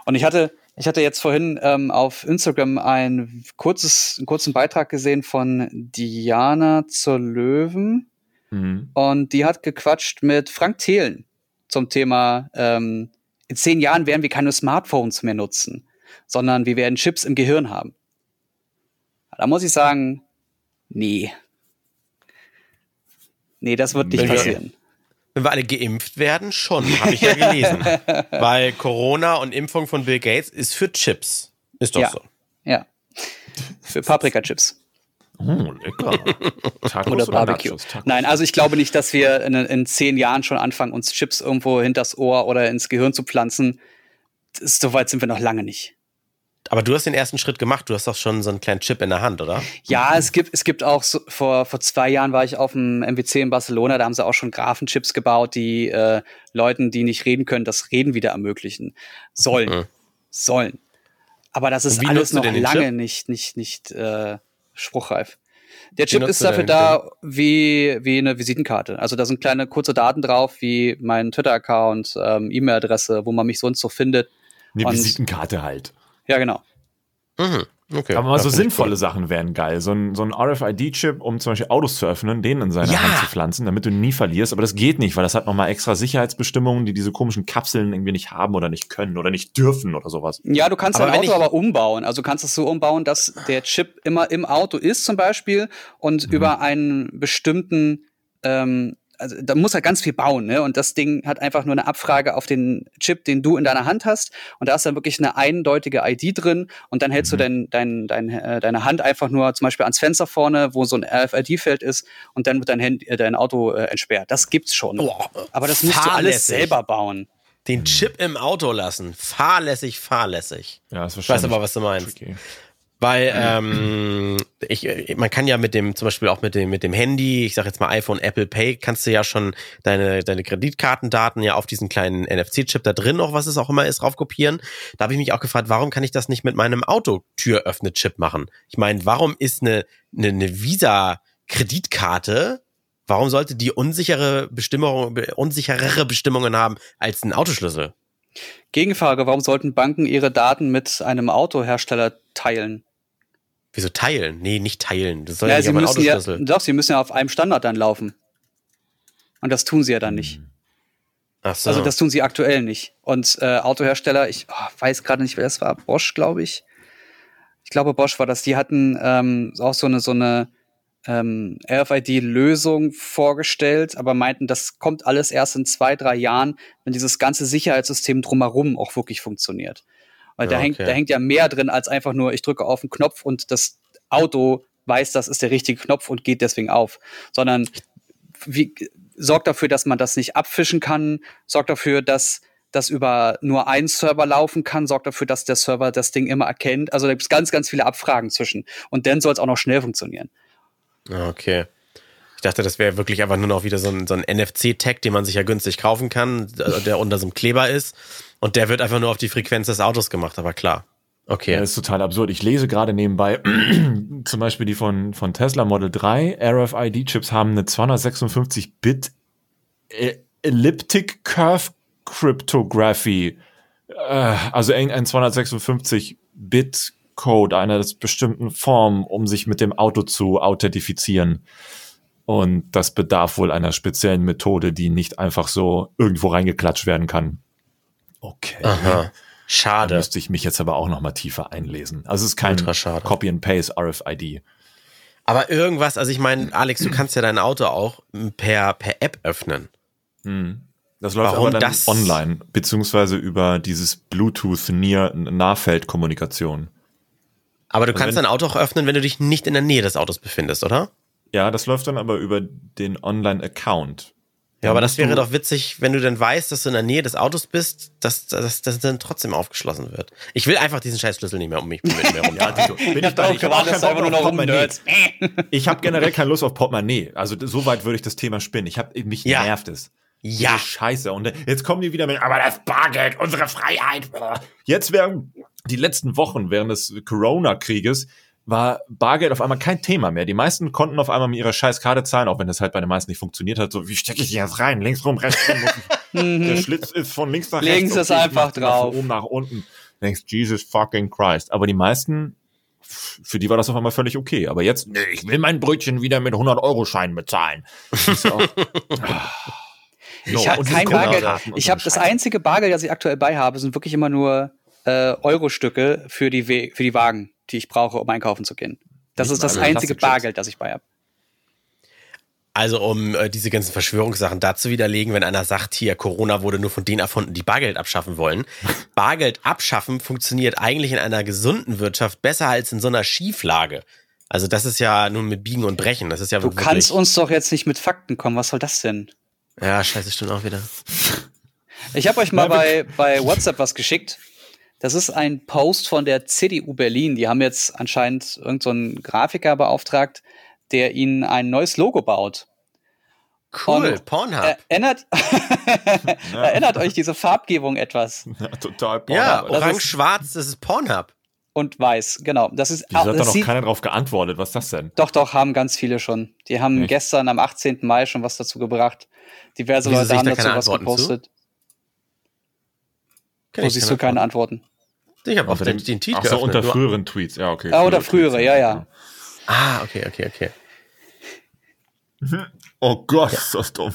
Und ich hatte, ich hatte jetzt vorhin ähm, auf Instagram ein kurzes, einen kurzen Beitrag gesehen von Diana zur Löwen. Mhm. Und die hat gequatscht mit Frank Thelen zum Thema, ähm, in zehn Jahren werden wir keine Smartphones mehr nutzen sondern wir werden Chips im Gehirn haben. Da muss ich sagen, nee. Nee, das wird nicht passieren. Wenn wir alle geimpft werden, schon, habe ich ja gelesen. *laughs* Weil Corona und Impfung von Bill Gates ist für Chips. Ist doch ja. so. Ja. Für Paprika-Chips. Oh, lecker. Tacos oder Barbecue. Oder Nein, also ich glaube nicht, dass wir in, in, zehn Jahren schon anfangen, uns Chips irgendwo hinters Ohr oder ins Gehirn zu pflanzen. So weit sind wir noch lange nicht. Aber du hast den ersten Schritt gemacht. Du hast doch schon so einen kleinen Chip in der Hand, oder? Ja, es gibt, es gibt auch so, vor, vor zwei Jahren war ich auf dem MWC in Barcelona. Da haben sie auch schon Graphenchips gebaut, die äh, Leuten, die nicht reden können, das Reden wieder ermöglichen sollen. Mhm. Sollen. Aber das ist alles noch lange Chip? nicht, nicht, nicht äh, spruchreif. Der Chip ist dafür da wie, wie eine Visitenkarte. Also da sind kleine kurze Daten drauf, wie mein Twitter-Account, ähm, E-Mail-Adresse, wo man mich sonst so findet. Eine Visitenkarte halt. Ja, genau. Mhm. Okay. Aber mal so sinnvolle cool. Sachen wären geil. So ein, so ein RFID-Chip, um zum Beispiel Autos zu öffnen, den in seine ja. Hand zu pflanzen, damit du nie verlierst. Aber das geht nicht, weil das hat nochmal extra Sicherheitsbestimmungen, die diese komischen Kapseln irgendwie nicht haben oder nicht können oder nicht dürfen oder sowas. Ja, du kannst aber dein Auto aber umbauen. Also du kannst es so umbauen, dass der Chip immer im Auto ist zum Beispiel und mhm. über einen bestimmten ähm, also da muss er ganz viel bauen, ne? Und das Ding hat einfach nur eine Abfrage auf den Chip, den du in deiner Hand hast. Und da ist dann wirklich eine eindeutige ID drin. Und dann hältst mhm. du dein, dein, dein, äh, deine Hand einfach nur zum Beispiel ans Fenster vorne, wo so ein RFID-Feld ist, und dann wird dein, Hand, äh, dein Auto äh, entsperrt. Das gibt's schon. Oh, Aber das musst du alles selber bauen. Den Chip im Auto lassen. Fahrlässig, fahrlässig. Ja, ist ich weiß aber, was du meinst. Tricky. Weil ähm, ich, man kann ja mit dem, zum Beispiel auch mit dem, mit dem Handy, ich sag jetzt mal iPhone, Apple Pay, kannst du ja schon deine, deine Kreditkartendaten ja auf diesen kleinen NFC-Chip da drin noch, was es auch immer ist, drauf kopieren. Da habe ich mich auch gefragt, warum kann ich das nicht mit meinem Autotüröffnet-Chip machen? Ich meine, warum ist eine, eine, eine Visa-Kreditkarte Warum sollte die unsichere Bestimmung, unsicherere Bestimmungen haben als ein Autoschlüssel? Gegenfrage, warum sollten Banken ihre Daten mit einem Autohersteller teilen? Wieso teilen? Nee, nicht teilen. Das soll ja, Ja, nicht sie müssen ja, doch, sie müssen ja auf einem Standard dann laufen. Und das tun sie ja dann nicht. Ach so. Also das tun sie aktuell nicht. Und äh, Autohersteller, ich oh, weiß gerade nicht, wer das war, Bosch, glaube ich. Ich glaube, Bosch war das. Die hatten ähm, auch so eine so eine ähm, RFID-Lösung vorgestellt, aber meinten, das kommt alles erst in zwei, drei Jahren, wenn dieses ganze Sicherheitssystem drumherum auch wirklich funktioniert. Weil da, Ja, hängt, okay. da hängt ja mehr drin als einfach nur, ich drücke auf den Knopf und das Auto weiß, das ist der richtige Knopf und geht deswegen auf. Sondern wie, sorgt dafür, dass man das nicht abfischen kann, sorgt dafür, dass das über nur einen Server laufen kann, sorgt dafür, dass der Server das Ding immer erkennt. Also da gibt es ganz, ganz viele Abfragen zwischen. Und dann soll es auch noch schnell funktionieren. Ah, Okay. Ich dachte, das wäre wirklich einfach nur noch wieder so ein, so ein NFC-Tag, den man sich ja günstig kaufen kann, der unter so einem Kleber ist. Und der wird einfach nur auf die Frequenz des Autos gemacht, aber klar. Okay. Ja, ist total absurd. Ich lese gerade nebenbei, *clears throat* zum Beispiel die von, von Tesla Model 3, RFID-Chips haben eine 256-Bit äh, Elliptic Curve Cryptography. Äh, also irgendein 256-Bit Code einer bestimmten Form, um sich mit dem Auto zu authentifizieren. Und das bedarf wohl einer speziellen Methode, die nicht einfach so irgendwo reingeklatscht werden kann. Okay. Aha. Da Schade. müsste ich mich jetzt aber auch noch mal tiefer einlesen. Also es ist kein. Copy and Paste RFID. Aber irgendwas, also ich meine, Alex, du kannst ja dein Auto auch per, per App öffnen. Das läuft Warum aber dann das? online, beziehungsweise über dieses Bluetooth Near Nahfeldkommunikation. Aber du Also kannst dein Auto auch öffnen, wenn du dich nicht in der Nähe des Autos befindest, oder? Ja, das läuft dann aber über den Online-Account. Ja, aber das musst wäre doch witzig, wenn du dann weißt, dass du in der Nähe des Autos bist, dass dass das dann trotzdem aufgeschlossen wird. Ich will einfach diesen scheiß Schlüssel nicht mehr um mich mit mir rum. Ja, Tito, bin ich bei dir. *laughs* Ich habe auch keinen Bock Portemonnaie. *laughs* Ich habe generell keine Lust auf Portemonnaie. Also so weit würde ich das Thema spinnen. Ich habe mich Ja. nervt es. Ja. Diese Scheiße. Und jetzt kommen die wieder mit, aber das Bargeld, unsere Freiheit. Jetzt während die letzten Wochen während des Corona-Krieges war Bargeld auf einmal kein Thema mehr. Die meisten konnten auf einmal mit ihrer scheiß Karte zahlen, auch wenn das halt bei den meisten nicht funktioniert hat. So, wie stecke ich die jetzt rein? Links rum, rechts rum. *laughs* Der Schlitz ist von links nach rechts. Links ist einfach drauf. Von oben nach unten. Du denkst, Jesus fucking Christ. Aber die meisten, für die war das auf einmal völlig okay. Aber jetzt, nee, ich will mein Brötchen wieder mit 100-Euro-Scheinen bezahlen. Ich habe kein Bargeld. Ich habe das einzige Bargeld, das ich aktuell bei habe, sind wirklich immer nur äh, Euro-Stücke für die, We für die Wagen, die ich brauche, um einkaufen zu gehen. Das Nicht ist das einzige. Bargeld, das ich bei habe. Also um äh, diese ganzen Verschwörungssachen da zu widerlegen, wenn einer sagt, hier Corona wurde nur von denen erfunden, die Bargeld abschaffen wollen. *laughs* Bargeld abschaffen funktioniert eigentlich in einer gesunden Wirtschaft besser als in so einer Schieflage. Also das ist ja nun mit Biegen und Brechen. Das ist ja Du wirklich. kannst uns doch jetzt nicht mit Fakten kommen. Was soll das denn? ja, scheiße, stimmt auch wieder. Ich habe euch mal bei, bei WhatsApp was geschickt. Das ist ein Post von der CDU Berlin. Die haben jetzt anscheinend irgendeinen so Grafiker beauftragt, der ihnen ein neues Logo baut. Cool, Und, Pornhub. Erinnert, *laughs* erinnert euch diese Farbgebung etwas? *laughs* Ja, total ja, Porno. das orange-schwarz, das ist Pornhub. Und weiß, genau. Das ist Wieso hat da noch keiner drauf geantwortet? Was ist das denn? Doch, doch, haben ganz viele schon. Die haben Echt? gestern am 18. Mai schon was dazu gebracht. Diverse Wieso Leute haben da dazu was Antworten zu? gepostet. Kenn Wo ich siehst du keine Antworten? Ich habe auf Unter den, den Tweet Ach so, geöffnet. unter früheren Tweets. Ja, okay. Ah, oder frühere, ja, ja. Ah, okay, okay, okay. Oh Gott, ist das dumm.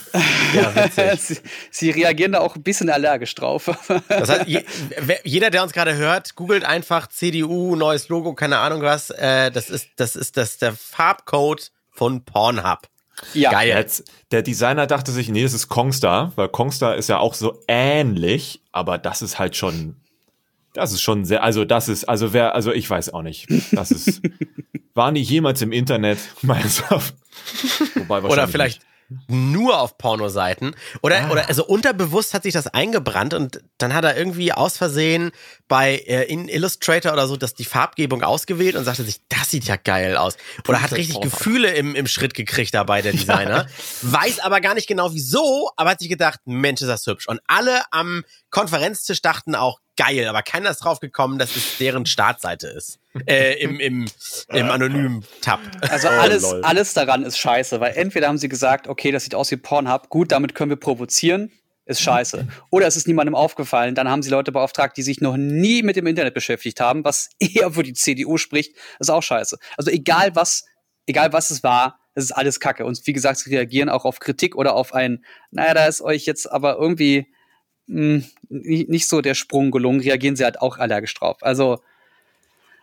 Ja, *laughs* sie, sie reagieren da auch ein bisschen allergisch drauf. *laughs* Das heißt, je, jeder, der uns gerade hört, googelt einfach CDU, neues Logo, keine Ahnung was. Äh, das ist, das ist das, der Farbcode von Pornhub. ja, Geil. Jetzt, der Designer dachte sich, nee, das ist Kongstar, weil Kongstar ist ja auch so ähnlich, aber das ist halt schon, das ist schon sehr, also das ist, also wer, also ich weiß auch nicht, das ist, *laughs* war nicht jemals im Internet, *laughs* meines Wobei Oder vielleicht nur auf Pornoseiten. Oder, Ah. oder also unterbewusst hat sich das eingebrannt und dann hat er irgendwie aus Versehen bei äh, in Illustrator oder so, dass die Farbgebung ausgewählt und sagte sich, das sieht ja geil aus. Oder hat richtig. Gefühle im, im Schritt gekriegt dabei, der *laughs* Designer. Weiß aber gar nicht genau wieso, aber hat sich gedacht, Mensch, ist das hübsch. Und alle am Konferenztisch dachten auch, geil, aber keiner ist drauf gekommen, dass es deren Startseite ist. Äh, im, im, im anonymen Tab. also Oh, alles, lol. alles daran ist scheiße, weil entweder haben sie gesagt, okay, das sieht aus wie Pornhub, gut, damit können wir provozieren. ist scheiße. Oder es ist niemandem aufgefallen, dann haben sie Leute beauftragt, die sich noch nie mit dem Internet beschäftigt haben, was *laughs* eher für die CDU spricht, ist auch scheiße. Also egal was, egal was es war, es ist alles Kacke. Und wie gesagt, sie reagieren auch auf Kritik oder auf ein, naja, da ist euch jetzt aber irgendwie mh, nicht so der Sprung gelungen, reagieren sie halt auch allergisch drauf. Also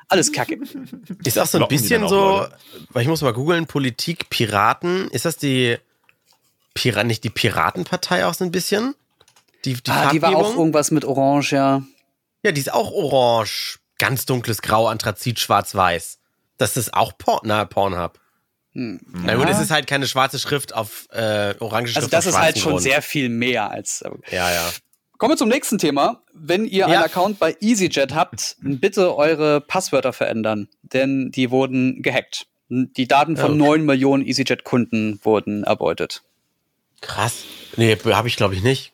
alles Kacke. *laughs* Ist auch so ein bisschen so, Leute? weil ich muss mal googeln, Politik, Piraten. Ist das die, Pira nicht die Piratenpartei auch so ein bisschen? Die, die ah, die war auch irgendwas mit Orange, ja. Ja, die ist auch orange. Ganz dunkles Grau, Anthrazit, schwarz-weiß. Das ist auch Porn, na, Pornhub. Hm. Na gut, es ist halt keine schwarze Schrift auf äh, orange Schrift Also das auf ist halt schon Grund. sehr viel mehr als. äh, Ja, ja. Kommen wir zum nächsten Thema. Wenn ihr einen Ja. Account bei EasyJet habt, bitte eure Passwörter verändern, denn die wurden gehackt. Die Daten von Oh. 9 Millionen EasyJet-Kunden wurden erbeutet. Krass. Nee, habe ich glaube ich nicht.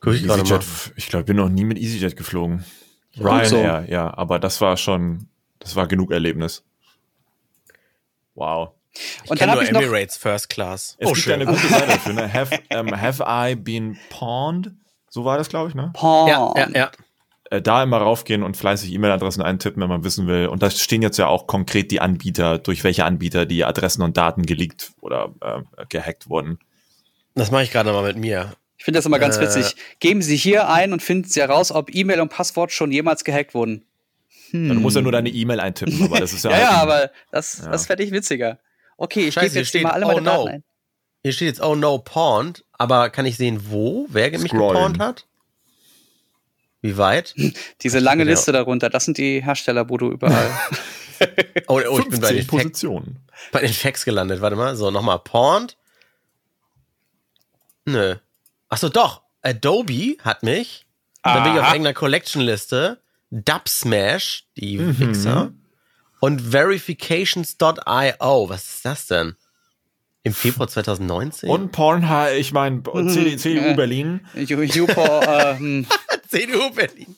Guck ich gerade mal. EasyJet, ich glaube, ich bin noch nie mit EasyJet geflogen. so. Ryanair, ja, aber das war schon, das war genug Erlebnis. Wow. Ich Und dann nur habe ich noch, Emirates First Class. Es gibt ja eine gute Seite dafür, ne? *laughs* Have, ähm, have I been pawned? So war das, glaube ich, ne? Porn. Ja, ja, ja. Äh, da immer raufgehen und fleißig E-Mail-Adressen eintippen, wenn man wissen will. Und da stehen jetzt ja auch konkret die Anbieter, durch welche Anbieter die Adressen und Daten geleakt oder äh, gehackt wurden. Das mache ich gerade mal mit mir. Ich finde das immer ganz Äh. witzig. Geben Sie hier ein und finden Sie heraus, ob E-Mail und Passwort schon jemals gehackt wurden. Du musst ja nur deine E-Mail eintippen, aber das ist ja, *laughs* Ja, ja, halt ein- aber das, Ja. das fände ich witziger. Okay, ich gebe hier jetzt steht, mal alle oh meine Daten no. ein. Hier steht jetzt, oh no, pawned, aber kann ich sehen, wo? Wer mich Scrollen. gepawned hat? Wie weit? *laughs* Diese lange Ja. Liste darunter, das sind die Hersteller, wo du überall. *laughs* Oh, oh ich bin bei 15 den, Positionen. bei den Facts gelandet. Warte mal, so, nochmal pawned. Nö. Achso, doch. Adobe hat mich. Dann bin ich auf irgendeiner Collection-Liste. Dubsmash, die Mhm. Wichser. Und Verifications.io. Was ist das denn? Im Februar 2019? Und Pornhub, ich meine, CD, CDU Äh. Berlin. Ju- Jupo, *laughs* äh, hm. CDU Berlin.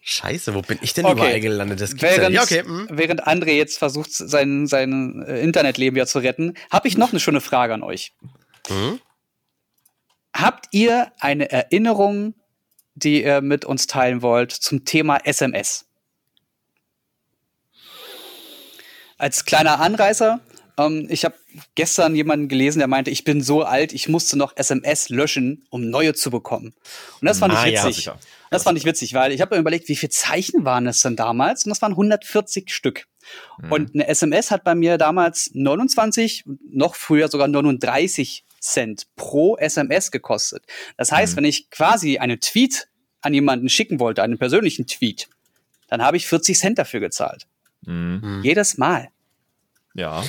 Scheiße, wo bin ich denn Okay. überall gelandet? Das gibt's ja Während, nicht. Okay, hm. während André jetzt versucht, sein, sein äh, Internetleben ja zu retten, habe ich noch eine schöne Frage an euch. Hm? Habt ihr eine Erinnerung, die ihr mit uns teilen wollt zum Thema SMS? Als kleiner Anreißer, ähm, ich habe gestern jemanden gelesen, der meinte, ich bin so alt, ich musste noch SMS löschen, um neue zu bekommen. Und das fand Ah, ich ja. witzig. Klassiker. Das fand ich witzig, weil ich habe mir überlegt, wie viele Zeichen waren es denn damals? Und das waren 140 Stück. Und eine SMS hat bei mir damals 29, noch früher sogar 39 Cent pro SMS gekostet. Das heißt, wenn ich quasi eine Tweet an jemanden schicken wollte, einen persönlichen Tweet, dann habe ich 40 Cent dafür gezahlt. Mhm. Jedes Mal. Ja.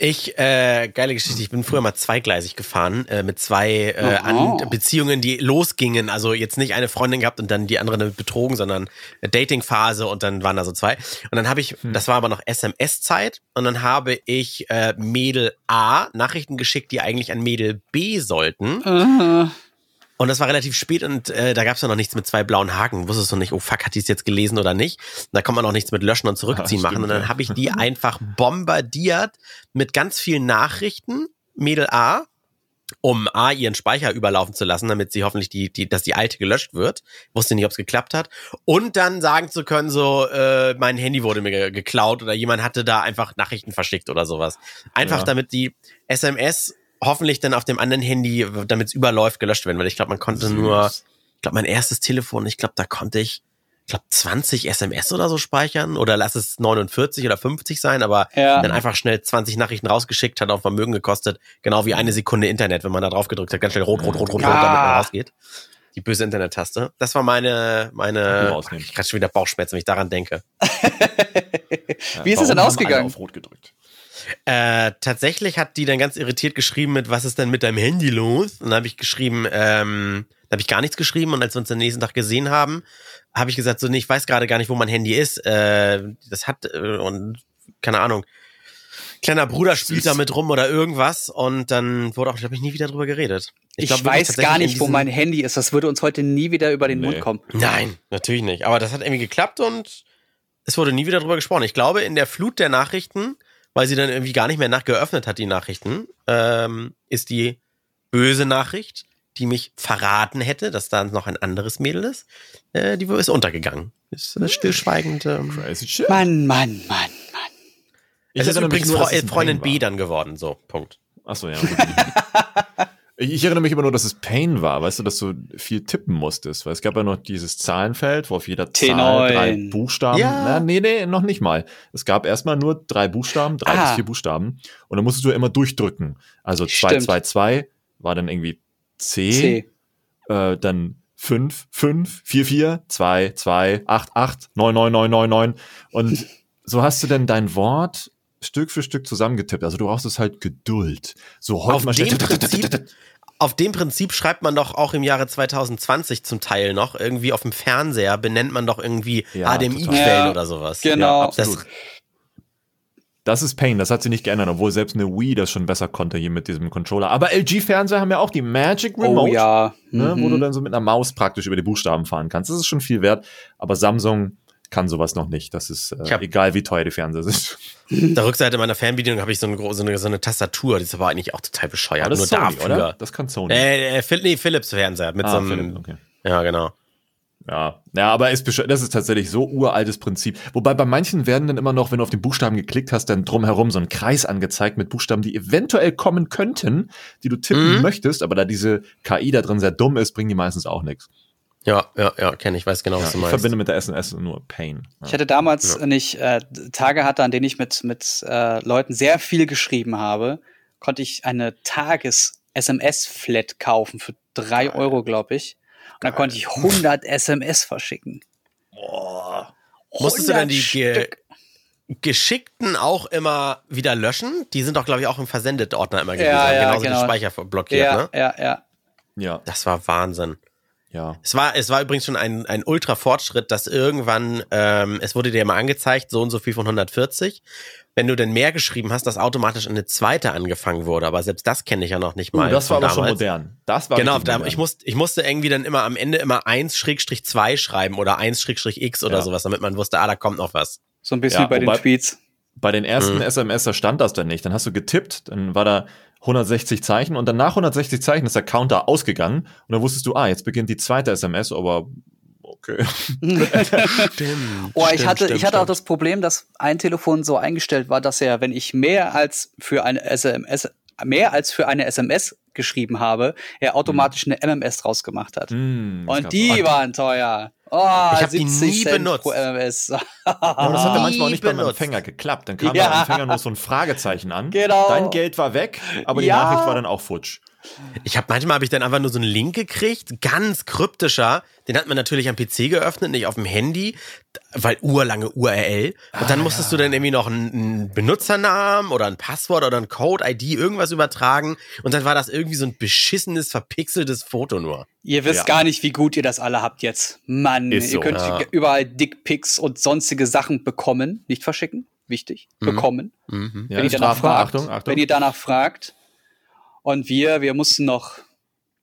Ich, äh, geile Geschichte. Ich bin früher mal zweigleisig gefahren äh, mit zwei äh, Oh. an Beziehungen, die losgingen. Also jetzt nicht eine Freundin gehabt und dann die andere damit betrogen, sondern eine Datingphase und dann waren da so zwei. Und dann habe ich, das war aber noch SMS-Zeit und dann habe ich äh, Mädel A Nachrichten geschickt, die eigentlich an Mädel B sollten. Und das war relativ spät und äh, da gab es ja noch nichts mit zwei blauen Haken. Wusstest du nicht, oh fuck, hat die es jetzt gelesen oder nicht? Da kann man auch nichts mit Löschen und Zurückziehen Ah, machen. Und stimmt, dann ja. habe ich die *laughs* einfach bombardiert mit ganz vielen Nachrichten, Mädel A, um A, ihren Speicher überlaufen zu lassen, damit sie hoffentlich die, die, dass die alte gelöscht wird. Wusste nicht, ob es geklappt hat. Und dann sagen zu können, so, äh, mein Handy wurde mir ge geklaut oder jemand hatte da einfach Nachrichten verschickt oder sowas. Einfach Ja. damit die SMS hoffentlich dann auf dem anderen Handy, damit es überläuft, gelöscht werden. Weil ich glaube, man konnte Süß. nur, ich glaube, mein erstes Telefon, ich glaube, da konnte ich, ich glaube, 20 SMS oder so speichern oder lass es 49 oder 50 sein, aber Ja. dann einfach schnell 20 Nachrichten rausgeschickt, hat auch Vermögen gekostet, genau wie eine Sekunde Internet, wenn man da drauf gedrückt hat, ganz schnell rot, rot, rot, rot, rot, Ah. damit man rausgeht. Die böse Internet-Taste. Das war meine, meine, ich krieg schon wieder Bauchschmerzen, wenn ich daran denke. *laughs* Wie ist es denn ausgegangen? Auf Rot gedrückt. Äh, tatsächlich hat die dann ganz irritiert geschrieben mit, was ist denn mit deinem Handy los? Und dann habe ich geschrieben, ähm, da habe ich gar nichts geschrieben und als wir uns den nächsten Tag gesehen haben, habe ich gesagt, so, nee, ich weiß gerade gar nicht, wo mein Handy ist. Äh, das hat, äh, und keine Ahnung, kleiner Bruder spielt Süß. damit rum oder irgendwas und dann wurde auch, glaube ich, nie wieder drüber geredet. Ich, glaub wirklich weiß gar nicht, wo mein Handy ist. Das würde uns heute nie wieder über den Nee. Mund kommen. Nein, natürlich nicht. Aber das hat irgendwie geklappt und es wurde nie wieder drüber gesprochen. Ich glaube, in der Flut der Nachrichten, weil sie dann irgendwie gar nicht mehr nachgeöffnet hat, die Nachrichten, ähm, ist die böse Nachricht, die mich verraten hätte, dass da noch ein anderes Mädel ist. Äh, die ist untergegangen. Ist äh, stillschweigend. Ähm, Crazy shit. Mann, Mann, Mann, Mann. Ich es ist übrigens nur, Fre Freundin B dann geworden, so, Punkt. Achso, ja. *laughs* Ich, erinnere mich immer nur, dass es Pain war, weißt du, dass du viel tippen musstest, weil es gab ja noch dieses Zahlenfeld, wo auf jeder Zahl T9. drei Buchstaben, Ja. na, nee, nee, noch nicht mal. Es gab erstmal nur drei Buchstaben, drei Ah. bis vier Buchstaben und dann musstest du immer durchdrücken. Also Stimmt. 222 war dann irgendwie C, C. Äh, dann 5, 5, 4, 4, 2, 2, 8, 8, 9, 9, 9, 9, 9 und so hast du denn dein Wort Stück für Stück zusammengetippt. Also du brauchst es halt Geduld. So heute Auf dem, Prinzip, auf dem Prinzip schreibt man doch auch im Jahre 2020 zum Teil noch. Irgendwie auf dem Fernseher benennt man doch irgendwie Ja, HDMI-Quellen total. oder sowas. Genau. Ja, absolut. Das, Das ist Pain, das hat sie nicht geändert, obwohl selbst eine Wii das schon besser konnte hier mit diesem Controller. Aber LG-Fernseher haben ja auch die Magic Remote, Oh ja. ne, wo Mhm. du dann so mit einer Maus praktisch über die Buchstaben fahren kannst. Das ist schon viel wert, aber Samsung kann sowas noch nicht. Das ist äh, hab- egal, wie teuer die Fernseher sind. Auf der Rückseite meiner Fernbedienung habe ich so eine, so, eine, so eine Tastatur. Die ist aber eigentlich auch total bescheuert. Aber das Nur Sony, dafür. oder? Das kann Sony. Äh, äh, nee, Philips Fernseher mit Ah, so einem. Philips, okay. Ja, genau. Ja, ja, aber ist das ist tatsächlich so uraltes Prinzip. Wobei bei manchen werden dann immer noch, wenn du auf den Buchstaben geklickt hast, dann drumherum so ein Kreis angezeigt mit Buchstaben, die eventuell kommen könnten, die du tippen Mhm. möchtest, aber da diese KI da drin sehr dumm ist, bringen die meistens auch nichts. Ja, ja, ja, kenne ich, weiß genau, Ja, was ich du meinst. verbinde mit der SMS nur Pain. Ich Ja. hatte damals Ja. nicht äh, Tage hatte, an denen ich mit mit äh, Leuten sehr viel geschrieben habe, konnte ich eine Tages-SMS-Flat kaufen für drei Euro, glaube ich. Und dann konnte ich 100 SMS verschicken. Musstest du dann die 100 ge. Geschickten auch immer wieder löschen? Die sind doch, glaube ich, auch im Versendet-Ordner immer gewesen. Ja, ja, genauso genau. den Speicher blockiert, Ja, ne? ja, ja. ja, Das war Wahnsinn. Ja. Es war, es war übrigens schon ein, ein Ultra-Fortschritt, dass irgendwann, ähm, es wurde dir immer angezeigt, so und so viel von 140. Wenn du denn mehr geschrieben hast, dass automatisch eine zweite angefangen wurde. Aber selbst das kenne ich ja noch nicht Uh, mal. das war aber schon damals. modern. Das war Genau, da, modern. ich, musste, ich musste irgendwie dann immer am Ende immer 1-2 schreiben oder 1-x oder Ja. sowas, damit man wusste, ah, da kommt noch was. So ein bisschen Ja, wie bei wobei- den Tweets. Bei den ersten Mhm. SMS, da stand das dann nicht. Dann hast du getippt, dann war da 160 Zeichen und dann nach 160 Zeichen ist der Counter ausgegangen und dann wusstest du, ah, jetzt beginnt die zweite SMS, aber okay. *laughs* Stimmt. Oh, ich hatte, ich hatte auch das Problem, dass ein Telefon so eingestellt war, dass er, wenn ich mehr als für eine SMS, mehr als für eine SMS geschrieben habe, er automatisch eine MMS draus gemacht hat. Das Und die auch. waren teuer. Oh, Ich hab die 70 nie Cent benutzt. pro MMS. Ja, aber das hat ja manchmal auch *laughs* nicht beim benutzt. Empfänger geklappt. Dann kam Ja. beim Empfänger nur so ein Fragezeichen an. Genau. Dein Geld war weg, aber die Ja. Nachricht war dann auch futsch. Ich habe manchmal habe ich dann einfach nur so einen Link gekriegt, ganz kryptischer. Den hat man natürlich am PC geöffnet, nicht auf dem Handy, weil urlange URL. Und dann musstest du dann irgendwie noch einen, einen Benutzernamen oder ein Passwort oder ein Code, ID, irgendwas übertragen. Und dann war das irgendwie so ein beschissenes, verpixeltes Foto nur. Ihr wisst Ja. gar nicht, wie gut ihr das alle habt jetzt. Mann, Ist ihr so. könnt Ja. überall Dickpics und sonstige Sachen bekommen. Nicht verschicken, wichtig. Bekommen. Mhm. Ja, wenn ihr danach fragt. Achtung, Achtung. Wenn ihr danach fragt. Und wir, wir mussten noch,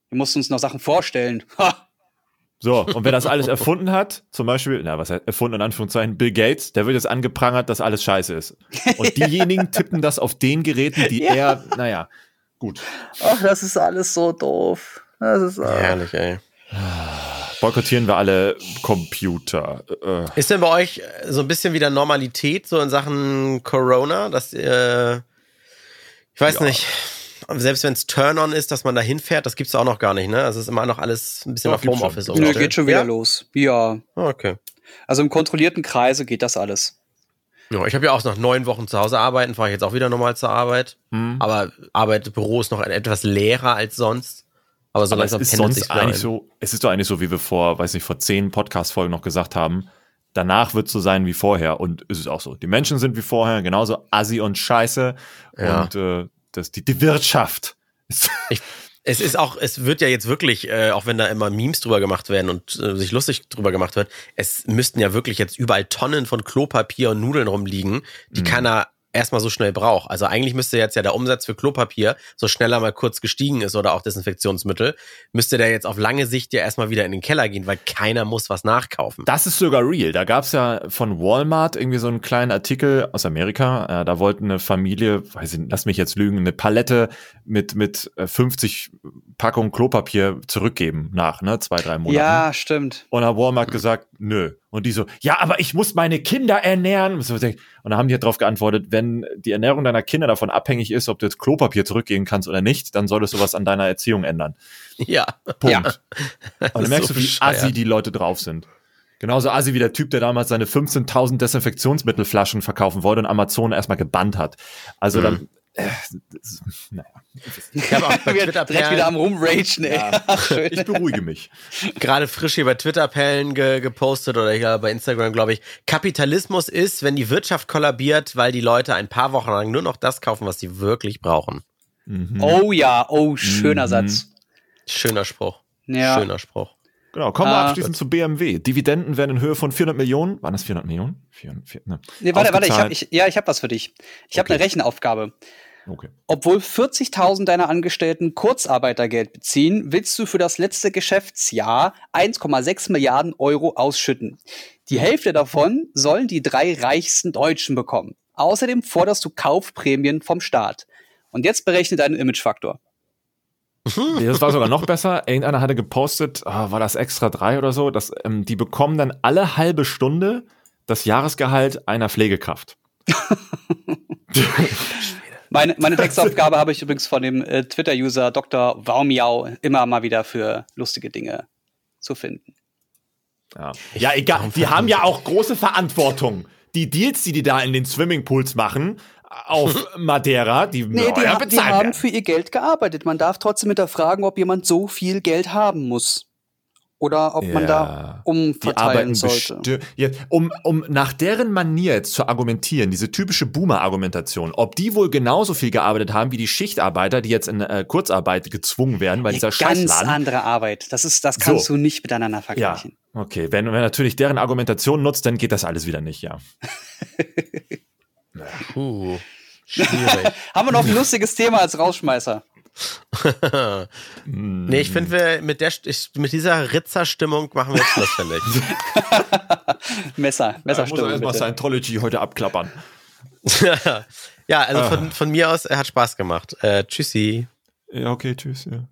wir mussten uns noch Sachen vorstellen. *laughs* Ha! So, und wer das alles erfunden hat, zum Beispiel, na, was heißt erfunden in Anführungszeichen, Bill Gates, der wird jetzt angeprangert, dass alles scheiße ist. Und *laughs* diejenigen tippen das auf den Geräten, die Ja. er, naja, gut. Ach, das ist alles so doof. Das ist, äh, Herrlich, ey. Boykottieren wir alle Computer. Äh, Ist denn bei euch so ein bisschen wieder Normalität so in Sachen Corona, dass äh, ich weiß Ja. nicht, selbst wenn es Turn-on ist, dass man da hinfährt, das gibt's auch noch gar nicht, ne? Also es ist immer noch alles ein bisschen Doch, auf Homeoffice. Nö, geht schon wieder ja? los. Ja. Ah, Okay. Also im kontrollierten Kreise geht das alles. Ja, ich habe ja auch nach neun Wochen zu Hause arbeiten, fahre ich jetzt auch wieder normal zur Arbeit. hm. Aber Arbeit, Büro ist noch etwas leerer als sonst. Aber so Aber es langsam ist pendelt sonst eigentlich ein. so, es ist doch eigentlich so, wie wir vor, weiß nicht, vor zehn Podcast-Folgen noch gesagt haben. Danach wird es so sein wie vorher. Und ist es auch so. Die Menschen sind wie vorher, genauso assi und scheiße. Ja. Und äh, das, die, die Wirtschaft ist Es ist auch, es wird ja jetzt wirklich, äh, auch wenn da immer Memes drüber gemacht werden und äh, sich lustig drüber gemacht wird, es müssten ja wirklich jetzt überall Tonnen von Klopapier und Nudeln rumliegen, die Mhm. keiner erstmal so schnell braucht. Also eigentlich müsste jetzt ja der Umsatz für Klopapier so schneller mal kurz gestiegen ist oder auch Desinfektionsmittel, müsste der jetzt auf lange Sicht ja erstmal wieder in den Keller gehen, weil keiner muss was nachkaufen. Das ist sogar real. Da gab's ja von Walmart irgendwie so einen kleinen Artikel aus Amerika. Äh, da wollte eine Familie, weiß ich, lass mich jetzt lügen, eine Palette mit, mit 50 äh, Packungen Klopapier zurückgeben nach, ne, zwei, drei Monaten. Ja, stimmt. Und hat Walmart gesagt, nö. Und die so, ja, aber ich muss meine Kinder ernähren. Und dann haben die halt darauf geantwortet, wenn die Ernährung deiner Kinder davon abhängig ist, ob du jetzt Klopapier zurückgehen kannst oder nicht, dann solltest du was an deiner Erziehung ändern. Ja. Punkt. Ja. Und dann merkst so du, wie bescheuert. assi die Leute drauf sind. Genauso assi wie der Typ, der damals seine 15.000 Desinfektionsmittelflaschen verkaufen wollte und Amazon erstmal gebannt hat. Also dann, äh, das, naja, Ich habe auch bei Twitter direkt wieder am Rumragen, ey. *laughs* Schön. ich beruhige mich. gerade frisch hier bei Twitter-Perlen ge gepostet oder hier bei Instagram, glaube ich. Kapitalismus ist, wenn die Wirtschaft kollabiert, weil die Leute ein paar Wochen lang nur noch das kaufen, was sie wirklich brauchen. Oh ja, oh, schöner Mhm. Satz. Schöner Spruch. Ja. Schöner Spruch. Genau, kommen wir Ah. abschließend zu BMW. Dividenden werden in Höhe von 400 Millionen, waren das 400 Millionen? 400, 400, ne. Nee, warte, warte, ich hab, ich, ja, ich habe was für dich. Ich habe Okay. eine Rechenaufgabe. Okay. Obwohl 40.000 deiner Angestellten Kurzarbeitergeld beziehen, willst du für das letzte Geschäftsjahr 1,6 Milliarden Euro ausschütten. Die Hälfte davon sollen die drei reichsten Deutschen bekommen. Außerdem forderst du Kaufprämien vom Staat. Und jetzt berechne deinen Imagefaktor. *laughs* Nee, das war sogar noch besser. Irgendeiner hatte gepostet, ah, war das extra drei oder so, dass ähm, die bekommen dann alle halbe Stunde das Jahresgehalt einer Pflegekraft. *laughs* *laughs* Meine, meine Textaufgabe habe ich übrigens von dem äh, Twitter-User Dr. Waumiau immer mal wieder für lustige Dinge zu finden. Ja, ja egal. Die haben ja auch große Verantwortung. Die Deals, die die da in den Swimmingpools machen, auf *laughs* Madeira, die, Nee, die, ha- die haben für ihr Geld gearbeitet. Man darf trotzdem hinterfragen, ob jemand so viel Geld haben muss. Oder ob man Ja. da Die umverteilen sollte. jetzt, um, um nach deren Manier jetzt zu argumentieren, diese typische Boomer-Argumentation, ob die wohl genauso viel gearbeitet haben wie die Schichtarbeiter, die jetzt in äh, Kurzarbeit gezwungen werden, weil dieser Eine ganz Scheißladen. andere Arbeit. Das ist, das kannst So. du nicht miteinander Ja, vergleichen. okay. Wenn, wenn natürlich deren Argumentation nutzt, dann geht das alles wieder nicht, ja. *laughs* Uh, schwierig. *laughs* Haben wir noch ein lustiges Thema als Rausschmeißer? *laughs* nee, ich finde, wir mit, der, ich, mit dieser Ritzer-Stimmung machen wir jetzt Schluss, finde ich. *laughs* Messer, Messerstimme. erstmal bitte. Scientology heute abklappern. *laughs* ja, also von, von mir aus, er hat Spaß gemacht. Äh, tschüssi. Ja, okay, tschüss, ja.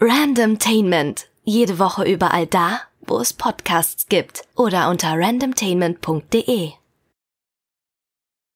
Randomtainment. Jede Woche überall da, wo es Podcasts gibt. Oder unter randomtainment.de.